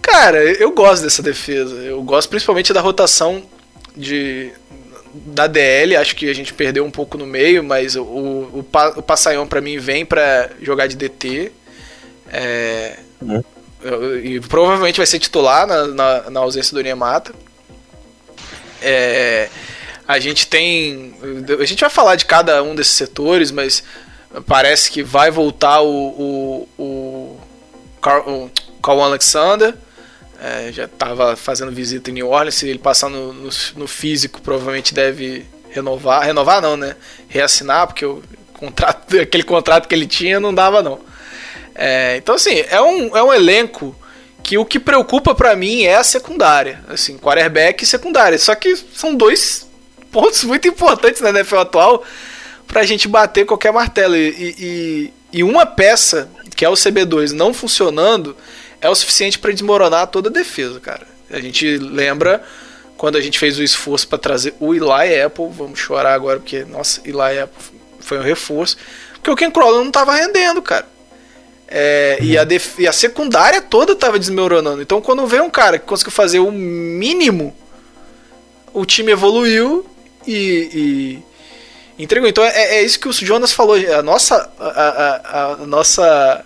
Cara, eu gosto dessa defesa. Eu gosto principalmente da rotação de da DL. Acho que a gente perdeu um pouco no meio, mas o, o, o Passaion pra mim vem pra jogar de DT. É, Uhum. e provavelmente vai ser titular na, na, na ausência do Niemata. É, a gente tem. A gente vai falar de cada um desses setores, mas parece que vai voltar o, o, o, Carl, o Carl Alexander. É, já estava fazendo visita em New Orleans. Se ele passar no, no, no físico, provavelmente deve renovar. Renovar não, né? Reassinar, porque o contrato, <laughs> aquele contrato que ele tinha não dava, não. É, então, assim, é um, é um elenco que o que preocupa pra mim é a secundária. Assim, quarterback e secundária. Só que são dois pontos <laughs> muito importantes na NFL atual pra gente bater qualquer martelo. E, e, e uma peça, que é o CB2, não funcionando, é o suficiente pra desmoronar toda a defesa, cara. A gente lembra quando a gente fez o esforço pra trazer o Eli Apple. Vamos chorar agora, porque, nossa, Eli Apple foi um reforço. Porque o Ken Crawler não tava rendendo, cara. É, e, a e a secundária toda tava desmoronando. Então, quando veio um cara que conseguiu fazer o mínimo, o time evoluiu e, e entregou. Então, é, é isso que o Jonas falou. A nossa, a, a- a nossa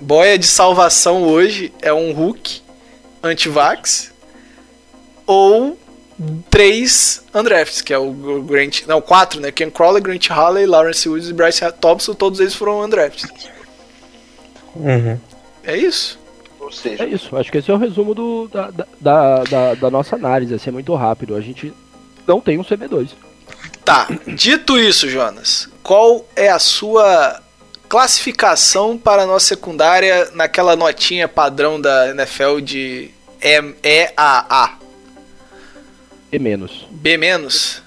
boia de salvação hoje é um Hulk anti-vax ou três undrafts, que é o Grant, não, quatro, né? Ken Crawley, Grant Halley, Lawrence Woods e Bryce Thompson, todos eles foram undrafts. Uhum. É isso. Ou seja, É isso, acho que esse é o resumo do, da, da- da, da, da nossa análise, assim, é muito rápido. A gente não tem um CB2. Tá, dito isso, Jonas, qual é a sua classificação para a nossa secundária naquela notinha padrão da NFL de EAA? Menos. B menos?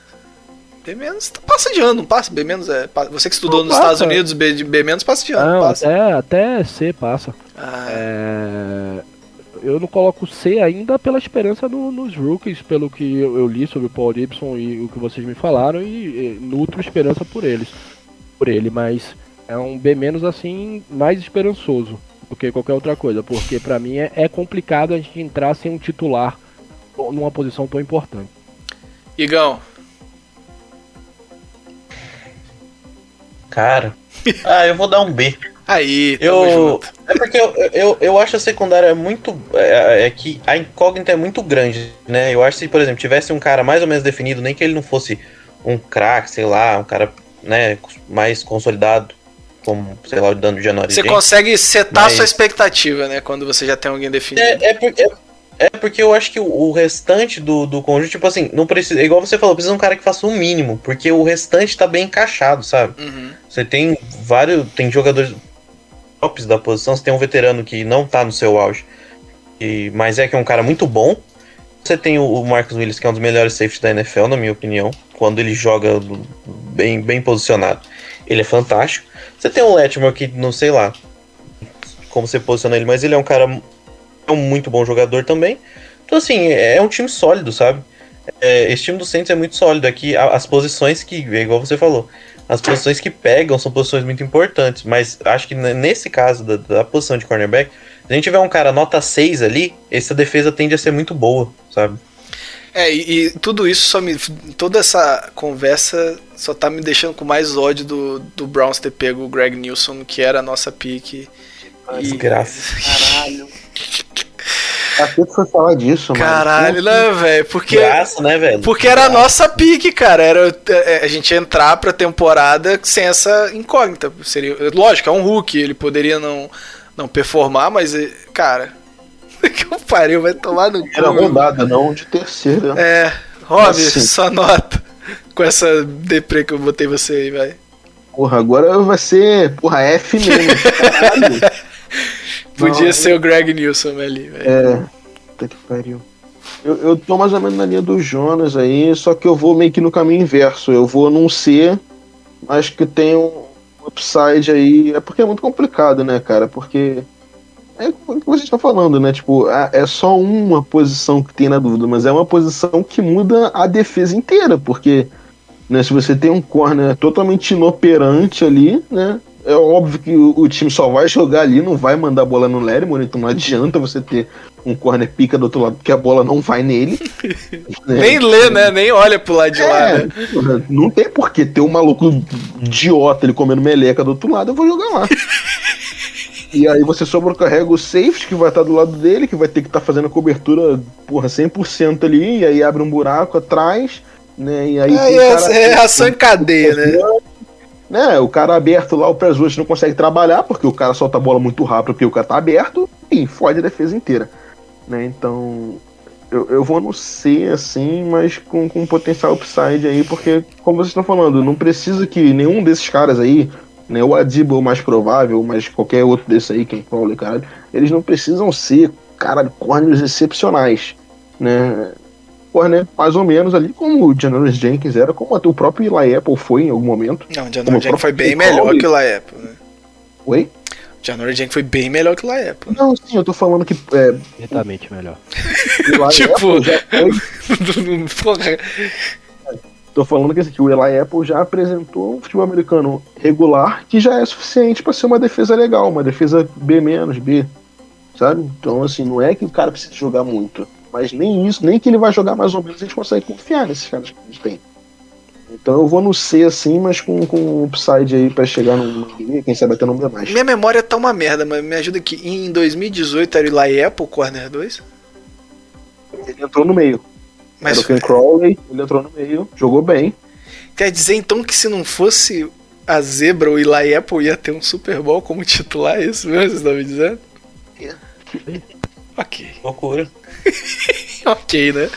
B menos tá- passa de ano, não passa? B menos é. Você que estudou Não nos passa. Estados Unidos, B, B menos passa de ano, Não, passa. até, até C passa. Ah, É, eu não coloco C ainda pela esperança no- nos rookies, pelo que eu, eu li sobre o Paul Gibson e o que vocês me falaram, e, e nutro esperança por eles. Por ele, mas é um B menos assim, mais esperançoso do que qualquer outra coisa, porque pra mim é, é complicado a gente entrar sem um titular numa posição tão importante. Igão, Cara. <laughs> Ah, eu vou dar um B. Aí, tamo Eu, junto. é porque eu, eu, eu acho a secundária muito. É, é que a incógnita é muito grande, né? Eu acho que se, por exemplo, tivesse um cara mais ou menos definido, nem que ele não fosse um craque, sei lá, um cara né, mais consolidado, como, sei lá, o dano de Januário. Você consegue setar Mas- sua expectativa, né? Quando você já tem alguém definido. É, é, por- é- é porque eu acho que o, restante do, do conjunto, tipo assim, não precisa. Igual você falou, precisa de um cara que faça o mínimo, porque o restante tá bem encaixado, sabe? Uhum. Você tem vários. Tem jogadores tops da posição, você tem um veterano que não tá no seu auge, e, mas é que é um cara muito bom. Você tem o, o Marcus Willis, que é um dos melhores safeties da NFL, na minha opinião, quando ele joga bem, bem posicionado. Ele é fantástico. Você tem o Letmore, que não sei lá como você posiciona ele, mas ele é um cara. É um muito bom jogador também. Então, assim, é é um time sólido, sabe? É, esse time do Saints é muito sólido. Aqui, a- as posições que, é igual você falou, as posições que pegam são posições muito importantes. Mas acho que nesse caso da, da posição de cornerback, se a gente tiver um cara nota 6 ali, essa defesa tende a ser muito boa, sabe? É, e, e tudo isso só me. Toda essa conversa só tá me deixando com mais ódio do, do Browns ter pego o Greg Nilsson, que era a nossa pique. E- Desgraça. Caralho. <laughs> Pra que foi falar disso, mano? Caralho, né, velho? Porque. Graça, né, velho? Porque era a nossa pique, cara. Era é, a gente entrar pra temporada sem essa incógnita. Seria, lógico, é um Hulk, ele poderia não, não performar, mas, é, cara. <laughs> Que o pariu, vai tomar no Era cu. rodada, não de terceira. É, Rob, Assim. só nota. Com essa deprê que eu botei você aí, vai. Porra, agora vai ser, porra, F mesmo. <laughs> Podia Não, ser o Greg Nilsson ali, velho. É. Puta que pariu. Eu, eu tô mais ou menos na linha do Jonas aí, só que eu vou meio que no caminho inverso. Eu vou num C, mas que tem um upside aí. É porque é muito complicado, né, cara? Porque. É o que você tá falando, né? Tipo, é só uma posição que tem na dúvida, mas é uma posição que muda a defesa inteira, porque né, se você tem um corner totalmente inoperante ali, né? É óbvio que o, o time só vai jogar ali, não vai mandar a bola no Lerimoor, então não adianta você ter um corner pica do outro lado, porque a bola não vai nele. né? <laughs> Nem lê, né? Nem olha pro lado de lá, É, né? porra, não tem por que ter um maluco idiota ele comendo meleca do outro lado, eu vou jogar lá. <laughs> E aí você sobrecarrega o safety que vai estar do lado dele, que vai ter que estar fazendo a cobertura, porra, 100% ali, e aí abre um buraco atrás, né? E aí É, é, cara- é ação em cadeia, né? né, o cara aberto lá, o rush não consegue trabalhar, porque o cara solta a bola muito rápido, porque o cara tá aberto, e fode a defesa inteira. Né, então, eu, eu vou no C, assim, mas com, com potencial upside aí, porque, como vocês estão falando, não precisa que nenhum desses caras aí, né, o Adiba é o mais provável, mas qualquer outro desse aí, quem Crowley, caralho, eles não precisam ser, cara, corners excepcionais, né, corner mais ou menos ali, como o Janoris Jenkins era, como até o próprio Eli Apple foi em algum momento. Não, o Como Janor Jank foi bem melhor Crowley. que o Laepo, né? Oi? O Janor Jank foi bem melhor que o Laepo. Não, sim, eu tô falando que é, Certamente melhor. <laughs> Eli <laughs> Tipo- Apple já foi. <laughs> Porra. Tô falando que, assim, que o Eli Apple já apresentou um futebol americano regular que já é suficiente pra ser uma defesa legal, uma defesa B menos, B. Sabe? Então, assim, não é que o cara precisa jogar muito. Mas nem isso, nem que ele vai jogar mais ou menos, a gente consegue confiar nesses caras que a gente tem. Então eu vou no C assim, mas com, com upside aí pra chegar no quem sabe até não mais. Minha memória tá uma merda, mas me ajuda aqui. Em 2018 era o Eli Apple, Corner 2? Ele entrou no meio. Mas Era o Ken Crowley, ele entrou no meio, jogou bem. quer dizer então que se não fosse a zebra, o Eli Apple ia ter um Super Bowl como titular, é isso mesmo que vocês estão me dizendo? Ok. Loucura. <laughs> Ok, né?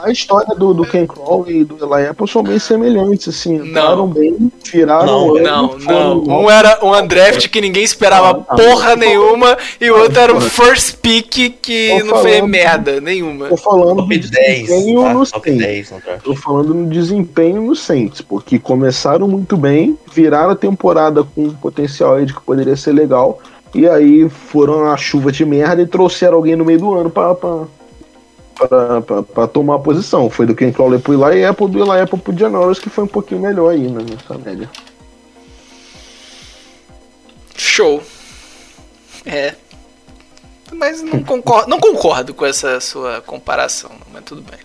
A história do, do Ken Crowley e do Eli Apple são bem semelhantes, assim. Não. Bem, viraram. Não, Não, foram não. Um era um undraft que ninguém esperava não. porra nenhuma e o outro era um first pick que Tô não fez falando. merda nenhuma. Tô falando Top do 10. desempenho Tá? no Top Saints. 10 no draft. Tô falando no desempenho no Saints, porque começaram muito bem, viraram a temporada com um potencial aí de que poderia ser legal, e aí foram a chuva de merda e trouxeram alguém no meio do ano pra, pra, pra, pra- pra tomar a posição. Foi do Ken Crowley pro Eli Apple, do Eli Apple pro Janoris, que foi um pouquinho melhor aí né, nessa média. Show. É. Mas não <laughs> concordo, não concordo com essa sua comparação, mas tudo bem.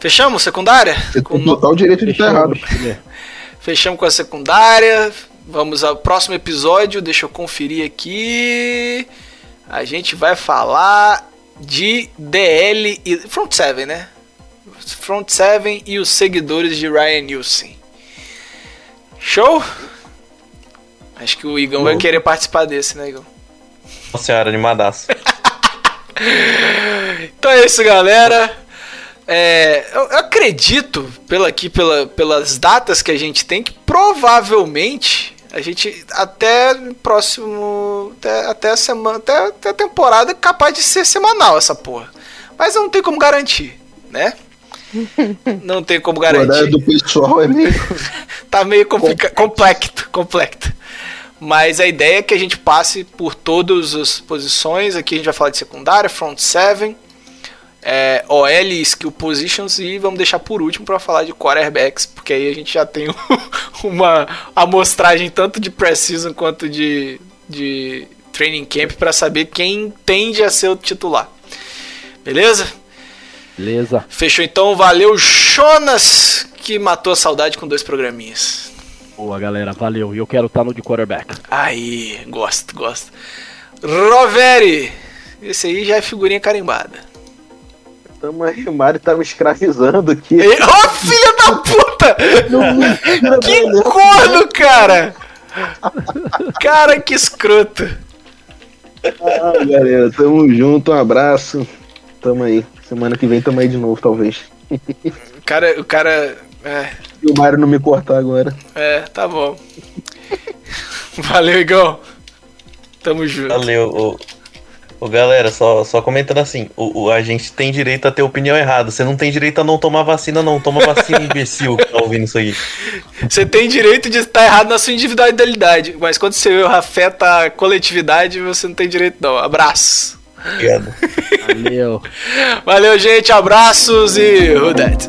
Fechamos secundária? Você Com tem total direito de estar errado. Fechamos? Fechamos com a secundária. Vamos ao próximo episódio, deixa eu conferir aqui. A gente vai falar de DL e Front 7, né? Front 7 e os seguidores de Ryan Nielsen. Show? Acho que o Igão vai querer participar desse, né, Igão? Nossa senhora, animadaço. <laughs> Então é isso, galera. É, eu, eu acredito, pela, aqui, pela, pelas datas que a gente tem, que provavelmente a gente até próximo. Até, até a semana. Até, até a temporada é capaz de ser semanal essa porra. Mas não tem como garantir, né? <laughs> Não tem como O horário garantir. do pessoal é meio. <laughs> Tá meio complica- complexo, complexo. Mas a ideia é que a gente passe por todas as posições. Aqui a gente vai falar de secundária, front seven, é, OL, skill positions e vamos deixar por último para falar de quarterbacks, porque aí a gente já tem <laughs> uma amostragem tanto de pré-season quanto de, de training camp para saber quem tende a ser o titular. Beleza? Beleza. Fechou então, valeu Jonas que matou a saudade com dois programinhas. Boa, galera. Valeu. E eu quero estar no de quarterback. Aí, gosto, gosto. Roveri, esse aí já é figurinha carimbada. Tamo aí, o Mário tá me escravizando aqui. Ô filho da puta! Que corno, cara! Cara, que escroto. Ah, galera, tamo junto, um abraço. Tamo aí. Semana que vem tamo aí de novo, talvez. O cara, o cara. É, E o Mário não me cortar agora. é, tá bom. Valeu, Igão. Tamo junto. Valeu. Ô, ô, galera, só, só comentando assim: o, o- a gente tem direito a ter opinião errada. Você não tem direito a não tomar vacina, não. Toma vacina, imbecil, que tá ouvindo isso aí. Você tem direito de estar errado na sua individualidade, mas quando erro afeta a coletividade, você não tem direito, não. Abraço. Obrigado. Valeu. Valeu, gente. Abraços e who that?